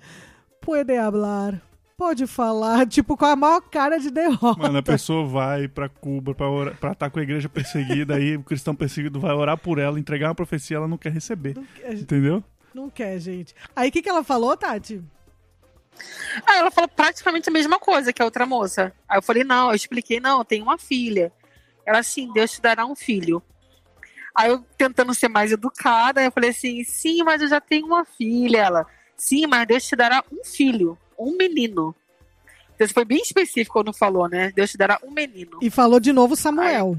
Puede hablar. pode falar, tipo, com a maior cara de derrota.
Mano, a pessoa vai pra Cuba pra, orar, pra estar com a igreja perseguida, aí o cristão perseguido vai orar por ela, entregar uma profecia, ela não quer receber. Entendeu?
Não quer, gente. Aí o que, que ela falou, Tati?
Aí ela falou praticamente a mesma coisa que a outra moça. Aí eu falei, não, eu expliquei, não, eu tenho uma filha. Ela, assim, Deus te dará um filho. Aí eu tentando ser mais educada, eu falei assim, sim, mas eu já tenho uma filha. Ela, sim, mas Deus te dará um filho, um menino. Então, foi bem específico quando falou, né? Deus te dará um menino.
E falou de novo Samuel.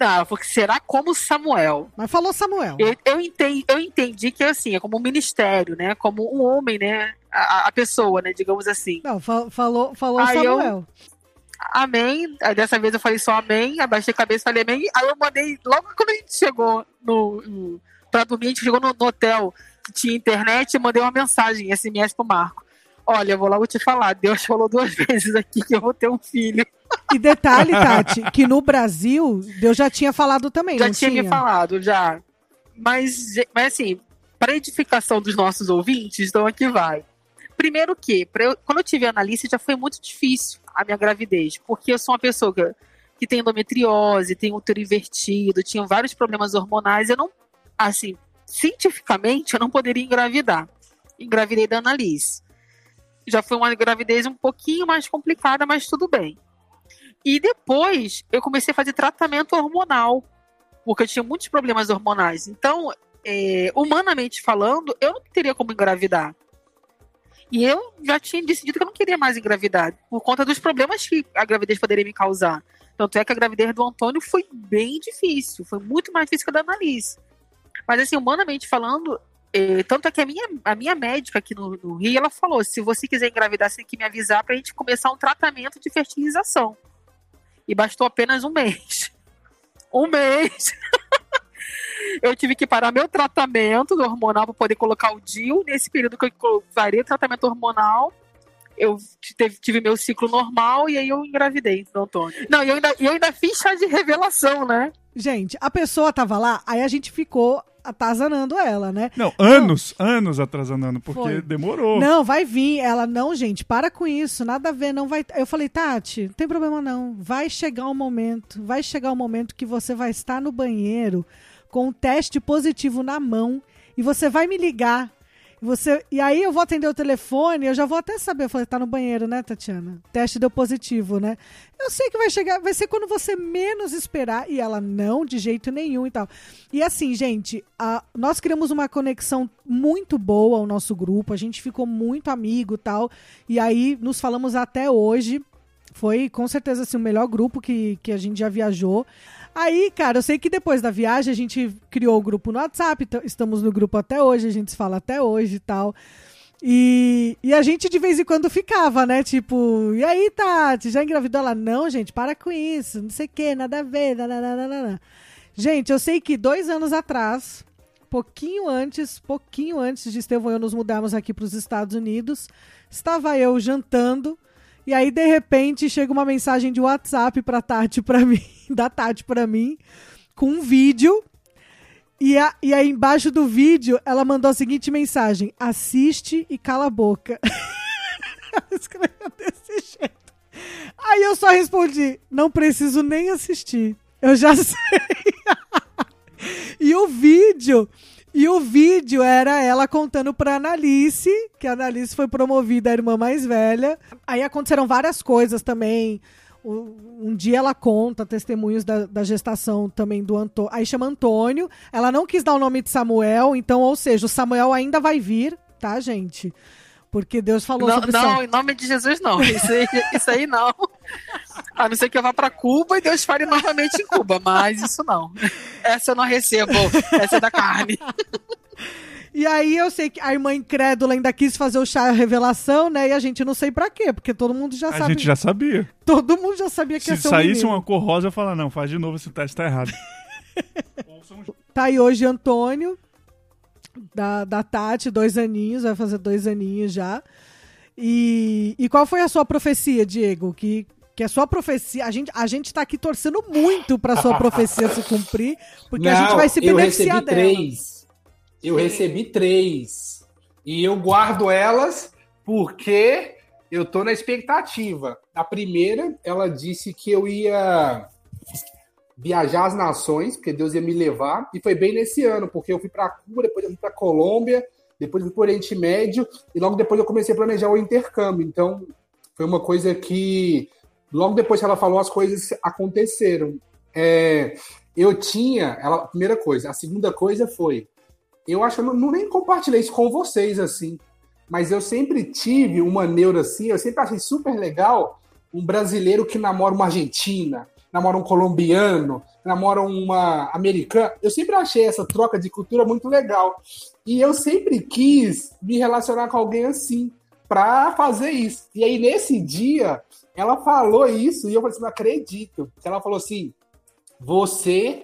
Não, ela falou que será como Samuel.
Mas falou Samuel.
Eu, eu, entendi, eu entendi que assim, é como um ministério, né? Como um homem, né? A, a pessoa, né? Digamos assim.
Não, fa- falou, falou
Aí eu-
Samuel.
Amém. Aí dessa vez eu falei só amém, abaixei a cabeça e falei amém. Aí eu mandei, logo quando a gente chegou no, no, pra dormir, a gente chegou no, no hotel que tinha internet, eu mandei uma mensagem, SMS pro Marco. Olha, eu vou logo te falar, Deus (laughs) falou duas (laughs) vezes aqui que eu vou ter um filho.
E detalhe, Tati, que no Brasil, Deus já tinha falado também,
já tinha,
tinha?
me falado, já. Mas, mas assim, para edificação dos nossos ouvintes, então aqui vai. Primeiro que, eu- quando eu tive analista, já foi muito difícil a minha gravidez, porque eu sou uma pessoa que, que tem endometriose, tem útero invertido, tinha vários problemas hormonais, eu não, assim, cientificamente, eu não poderia engravidar. Engravidei da Annalise. Já foi uma gravidez um pouquinho mais complicada, mas tudo bem. E depois eu comecei a fazer tratamento hormonal, porque eu tinha muitos problemas hormonais. Então, é, humanamente falando, eu não teria como engravidar. E eu já tinha decidido que eu não queria mais engravidar, por conta dos problemas que a gravidez poderia me causar. Tanto é que a gravidez do Antônio foi bem difícil, foi muito mais difícil que a da Annalise. Mas assim, humanamente falando, é, tanto é que a minha, a minha médica aqui no, no Rio, ela falou, se você quiser engravidar, você tem que me avisar pra gente começar um tratamento de fertilização. E bastou apenas um mês. (laughs) Um mês. (laughs) eu tive que parar meu tratamento hormonal para poder colocar o DIU. Nesse período que eu parei o tratamento hormonal, eu tive, tive meu ciclo normal e aí eu engravidei do Antônio. Não, e eu ainda, e eu ainda fiz chá de revelação, né?
Gente, a pessoa tava lá, aí a gente ficou atazanando ela, né?
Não, anos, anos atrasando, porque
Foi.
demorou.
Não, vai vir. Ela, não, gente, para com isso, nada a ver, não vai. Eu falei, Tati, não tem problema não. Vai chegar um momento, vai chegar um momento que você vai estar no banheiro com um teste positivo na mão e você vai me ligar. Você, e aí eu vou atender o telefone, eu já vou até saber. Eu falei, tá no banheiro, né, Tatiana? Teste deu positivo, né? Eu sei que vai chegar, vai ser quando você menos esperar. E ela, não, de jeito nenhum e tal. E assim, gente, a- nós criamos uma conexão muito boa ao nosso grupo, a gente ficou muito amigo e tal. E aí nos falamos até hoje. Foi com certeza assim, o melhor grupo que, que a gente já viajou. Aí, cara, eu sei que depois da viagem a gente criou o grupo no WhatsApp, estamos no grupo até hoje, a gente se fala até hoje e tal. E, e a gente de vez em quando ficava, né? Tipo, e aí, Tati, já engravidou? Ela, não, gente, para com isso, não sei o que, nada a ver, nananana. Gente, eu sei que dois anos atrás, pouquinho antes, pouquinho antes de Estevão e eu nos mudarmos aqui para os Estados Unidos, estava eu jantando e aí de repente chega uma mensagem de WhatsApp para Tati para (laughs) mim, da Tati para mim, com um vídeo. E, a- e aí embaixo do vídeo ela mandou a seguinte mensagem: assiste e cala a boca. ela (laughs) escreveu desse jeito. Aí eu só respondi: não preciso nem assistir. Eu já (laughs) sei. E o vídeo, e o vídeo era ela contando pra Analice, que a Analice foi promovida a irmã mais velha. Aí aconteceram várias coisas também. Um dia ela conta testemunhos da, da gestação também do Antônio. Aí chama Antônio. Ela não quis dar o nome de Samuel, então, ou seja, o Samuel ainda vai vir, tá, gente? Porque Deus falou
Não,
sobre
não, em nome de Jesus, não. (laughs) Isso aí, isso aí não. A não ser que eu vá pra Cuba e Deus fale novamente em Cuba, mas isso não. Essa eu não recebo. Essa é da carne.
E aí eu sei que a irmã incrédula ainda quis fazer o chá revelação, né? E a gente não sei pra quê, porque todo mundo já
A
sabe.
gente já sabia.
Todo mundo já sabia que
Se
ia ser um
saísse
menino.
uma cor rosa, eu falar, não, faz de novo, esse teste tá errado.
Tá aí hoje Antônio, da, da Tati, dois aninhos, vai fazer dois aninhos já. E, e qual foi a sua profecia, Diego? Que, que a sua profecia. A gente, a gente tá aqui torcendo muito pra sua profecia se cumprir, porque a gente vai se
eu
beneficiar
recebi
dela.
três. Eu recebi três. E eu guardo elas porque eu tô na expectativa. A primeira, ela disse que eu ia viajar as nações, porque Deus ia me levar, e foi bem nesse ano, porque eu fui para Cuba, depois eu fui para Colômbia, depois eu fui para Oriente Médio, e logo depois eu comecei a planejar o intercâmbio. Então, foi uma coisa que, logo depois que ela falou, as coisas aconteceram. É, eu tinha, ela, primeira coisa. A segunda coisa foi, eu acho eu não, não nem compartilhei isso com vocês, assim, mas eu sempre tive uma neura assim, eu sempre achei super legal um brasileiro que namora uma argentina, namora um colombiano, namora uma americana. Eu sempre achei essa troca de cultura muito legal. E eu sempre quis me relacionar com alguém assim, para fazer isso. E aí, nesse dia, ela falou isso e eu falei assim: não acredito. Ela falou assim: você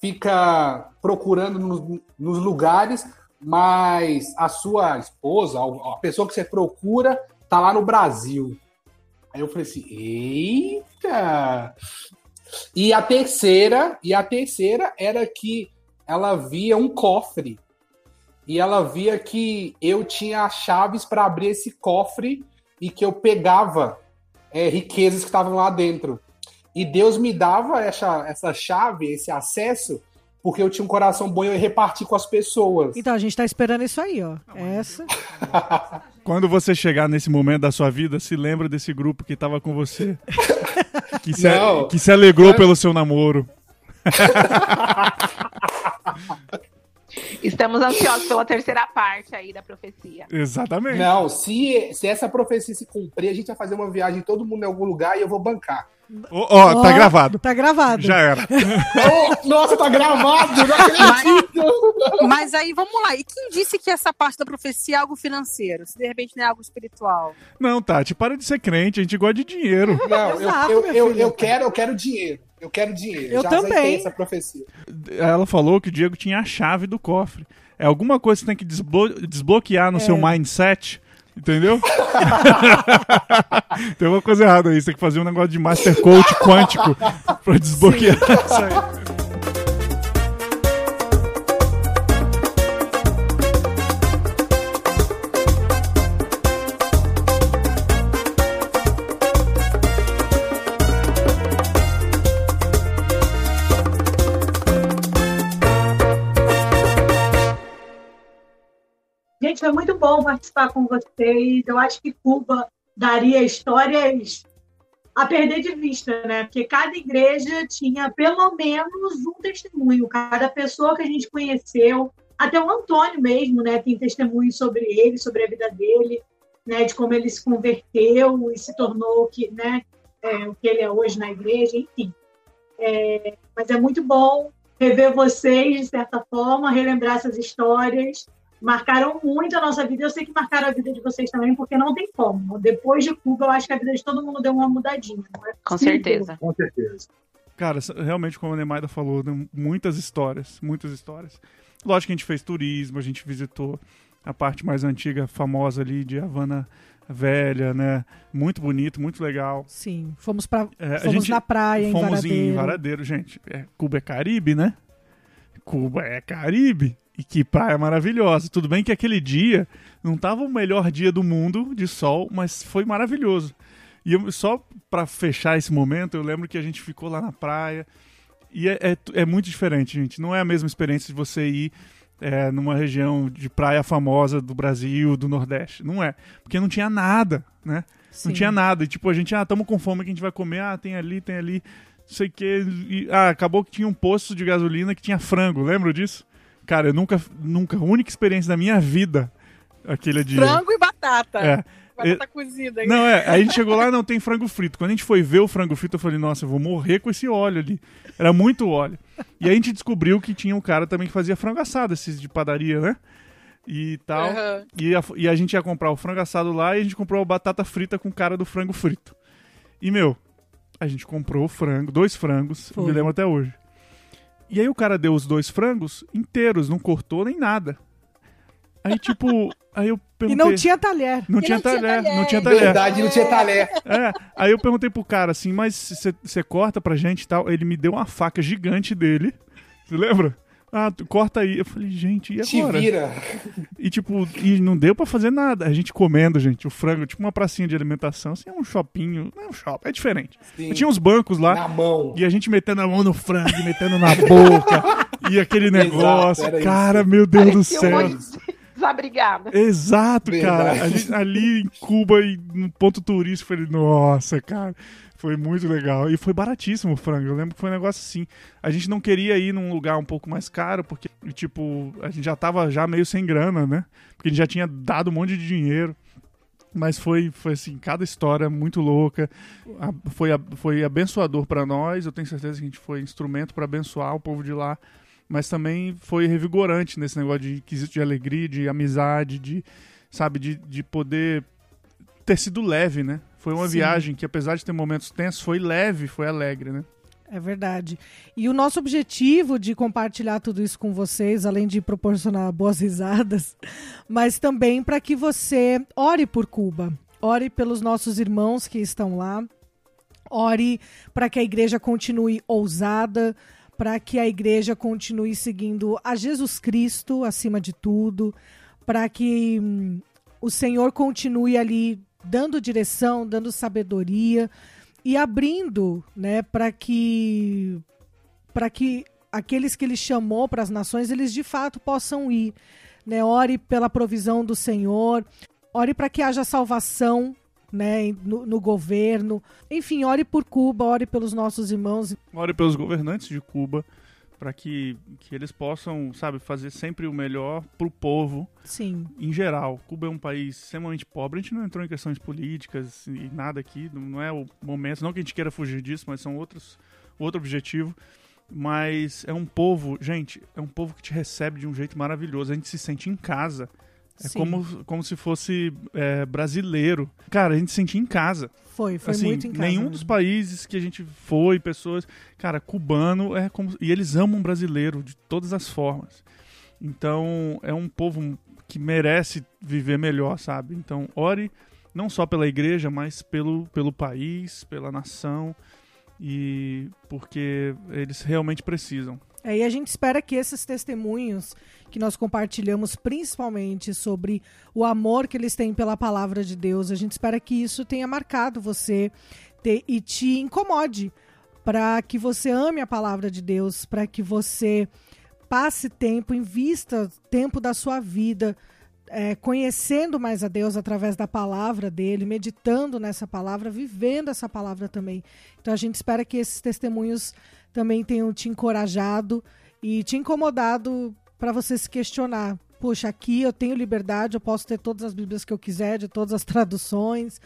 fica procurando nos, nos lugares, mas a sua esposa, a pessoa que você procura, tá lá no Brasil. Aí eu falei assim: eita! E a terceira, e a terceira era que ela via um cofre. E ela via que eu tinha as chaves para abrir esse cofre e que eu pegava é, riquezas que estavam lá dentro. E Deus me dava essa, essa chave, esse acesso, porque eu tinha um coração bom e eu reparti com as pessoas.
Então, a gente tá esperando isso aí, ó. Essa.
Quando você chegar nesse momento da sua vida, se lembra desse grupo que tava com você. (laughs) Que se,
Não.
que se alegrou pelo seu namoro. (laughs)
Estamos ansiosos pela terceira parte aí da profecia.
Exatamente.
Não, se, se essa profecia se cumprir, a gente vai fazer uma viagem todo mundo em algum lugar e eu vou bancar.
Ó, ó, tá
Ó,
gravado.
Tá gravado.
Já era. (laughs)
Oh, nossa, tá gravado! Não acredito!
Mas aí, vamos lá. E quem disse que essa parte da profecia é algo financeiro? Se de repente não é algo espiritual?
Não, Tati, para de ser crente, a gente gosta de dinheiro.
Não, eu,
Exato,
eu, eu,
filha.
eu quero, eu quero dinheiro. Eu quero dinheiro.
Eu
Já
também.
aceitei essa profecia.
Ela falou que o Diego tinha a chave do cofre. É alguma coisa que você tem que desblo- desbloquear no seu mindset. Entendeu? (laughs) tem uma coisa errada aí. Você tem que fazer um negócio de Master Coach quântico pra desbloquear isso aí.
Gente, foi muito bom participar com vocês. Eu acho que Cuba daria histórias a perder de vista, né? Porque cada igreja tinha pelo menos um testemunho. Cada pessoa que a gente conheceu, até o Antônio mesmo, né? Tem testemunho sobre ele, sobre a vida dele, né? De como ele se converteu e se tornou que, né? é, o que ele é hoje na igreja, enfim. É, mas é muito bom rever vocês, de certa forma, relembrar essas histórias marcaram muito a nossa vida. Eu sei que marcaram a vida de vocês também, porque não tem como. Depois de Cuba, eu acho que a vida de todo mundo deu uma mudadinha. não é
Com certeza.
Com certeza.
Cara, realmente, como a Nemaida falou, muitas histórias, muitas histórias. Lógico que a gente fez turismo, a gente visitou a parte mais antiga, famosa ali de Havana Velha, né? Muito bonito, muito legal.
Sim. Fomos, pra,
É, a
fomos
gente
na praia, em
Fomos
Varadeiro.
em Varadeiro, gente. É, Cuba é Caribe, né? Cuba é Caribe. E que praia maravilhosa. Tudo bem que aquele dia não tava o melhor dia do mundo de sol, mas foi maravilhoso. E eu- só pra fechar esse momento, eu lembro que a gente ficou lá na praia. E é, é, é muito diferente, gente. Não é a mesma experiência de você ir é, numa região de praia famosa do Brasil, do Nordeste. Não é. Porque não tinha nada, né?
Sim.
Não tinha nada. E tipo, a gente, ah, tamo com fome, que a gente vai comer? Ah, tem ali, tem ali, sei que. E, ah, acabou que tinha um posto de gasolina que tinha frango, lembra disso? Cara, eu nunca, nunca, a única experiência da minha vida, aquele dia.
Frango e batata.
É.
Batata cozida.
Não, é, aí a gente chegou lá não tem frango frito. Quando a gente foi ver o frango frito, eu falei, nossa, eu vou morrer com esse óleo ali. Era muito óleo. E aí a gente descobriu que tinha um cara também que fazia frango assado, esses de padaria, né? E tal.
Aham.
E a, e a gente ia comprar o frango assado lá e a gente comprou a batata frita com cara do frango frito. E, meu, a gente comprou o frango, dois frangos,
Foi.
me lembro até hoje. E aí o cara deu os dois frangos inteiros, não cortou nem nada. Aí, tipo, (laughs) aí eu
E
perguntei...
não tinha talher.
Não
E
tinha
não tinha
talher, não
talher.
tinha talher.
Verdade, não tinha talher.
É, aí eu perguntei pro cara assim, mas você corta pra gente e tal? Ele me deu uma faca gigante dele. Você lembra? Ah, corta aí. Eu falei, gente, e
Te
agora?
vira.
E tipo, e não deu pra fazer nada. A gente comendo, gente, o frango, tipo uma pracinha de alimentação, assim, é um shopping, não é um shopping, é diferente.
Sim.
Tinha uns bancos lá,
Na mão.
e a gente metendo a mão no frango, metendo na boca, e aquele (laughs) negócio.
era
cara, meu Deus do
Parecia um
céu.
de (laughs) desabrigada.
Exato, cara.
Verdade.
A gente- ali em Cuba, e no ponto turístico, eu falei, nossa, cara. Foi muito legal. E foi baratíssimo o frango. Eu lembro que foi um negócio assim. A gente não queria ir num lugar um pouco mais caro, porque, tipo, a gente já tava já meio sem grana, né? Porque a gente já tinha dado um monte de dinheiro. Mas foi, foi assim, cada história muito louca. Foi, foi abençoador pra nós. Eu tenho certeza que a gente foi instrumento pra abençoar o povo de lá. Mas também foi revigorante nesse negócio de quesito de alegria, de amizade, de, sabe, de, de poder ter sido leve, né? Foi uma
Sim.
viagem que, apesar de ter momentos tensos, foi leve, foi alegre, né?
É verdade. E o nosso objetivo de compartilhar tudo isso com vocês, além de proporcionar boas risadas, (laughs) mas também para que você ore por Cuba, ore pelos nossos irmãos que estão lá, ore para que a igreja continue ousada, para que a igreja continue seguindo a Jesus Cristo acima de tudo, para que hum, o Senhor continue ali dando direção, dando sabedoria e abrindo, né, para que para que aqueles que ele chamou para as nações, eles de fato possam ir, né? Ore pela provisão do Senhor, ore para que haja salvação, né, no, no governo. Enfim, ore por Cuba, ore pelos nossos irmãos.
Ore pelos governantes de Cuba para que, que eles possam, sabe, fazer sempre o melhor pro povo
Sim,
em geral. Cuba é um país extremamente pobre. A gente não entrou em questões políticas e nada aqui. Não é o momento. Não que a gente queira fugir disso, mas são outros outro objetivo. Mas é um povo, gente, é um povo que te recebe de um jeito maravilhoso. A gente se sente em casa. É
Sim.
como, como se fosse é, brasileiro. Cara, a gente se sente em casa.
foi, foi
assim,
muito em casa.
nenhum
mesmo.
dos países que a gente foi, pessoas, cara, cubano é como e eles amam brasileiro de todas as formas. Então, é um povo que merece viver melhor, sabe? Então, ore não só pela igreja, mas pelo pelo país, pela nação e porque eles realmente precisam.
É, e a gente espera que esses testemunhos que nós compartilhamos, principalmente sobre o amor que eles têm pela palavra de Deus, a gente espera que isso tenha marcado você te- e te incomode para que você ame a palavra de Deus, para que você passe tempo, invista tempo da sua vida é, conhecendo mais a Deus através da palavra dele, meditando nessa palavra, vivendo essa palavra também. Então a gente espera que esses testemunhos também tenham te encorajado e te incomodado para você se questionar. Poxa, aqui eu tenho liberdade, eu posso ter todas as Bíblias que eu quiser, de todas as (laughs) traduções,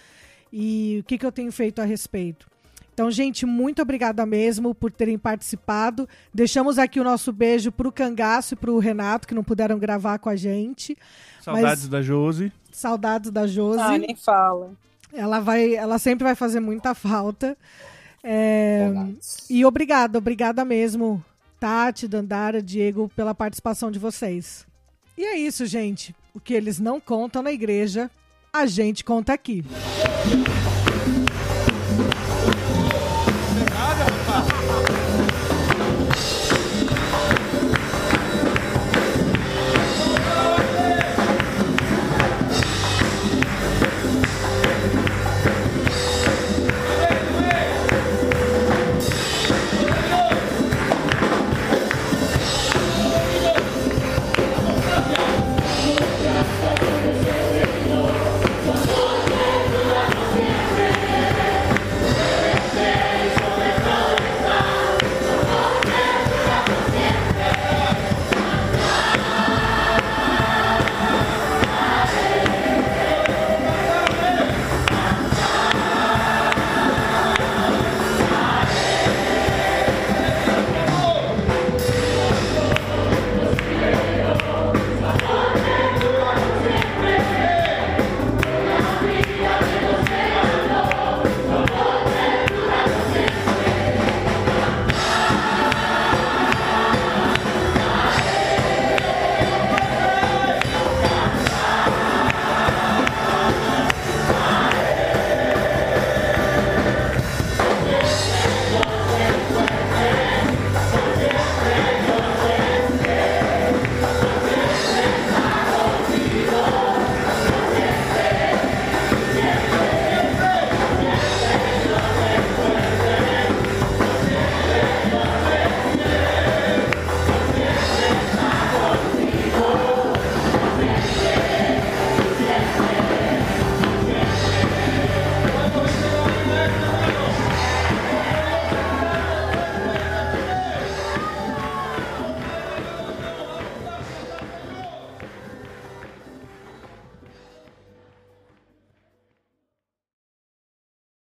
e o que, que eu tenho feito a respeito? Então, gente, muito obrigada mesmo por terem participado. Deixamos aqui o nosso beijo pro Cangaço e pro Renato, que não puderam gravar com a gente.
Saudades
Mas-
da Josi.
Saudades da Josi.
Ah, nem fala.
Ela vai, ela sempre vai fazer muita falta. É, e obrigada, obrigada mesmo, Tati, Dandara, Diego, pela participação de vocês. E é isso, gente. O que eles não contam na igreja, a gente conta aqui.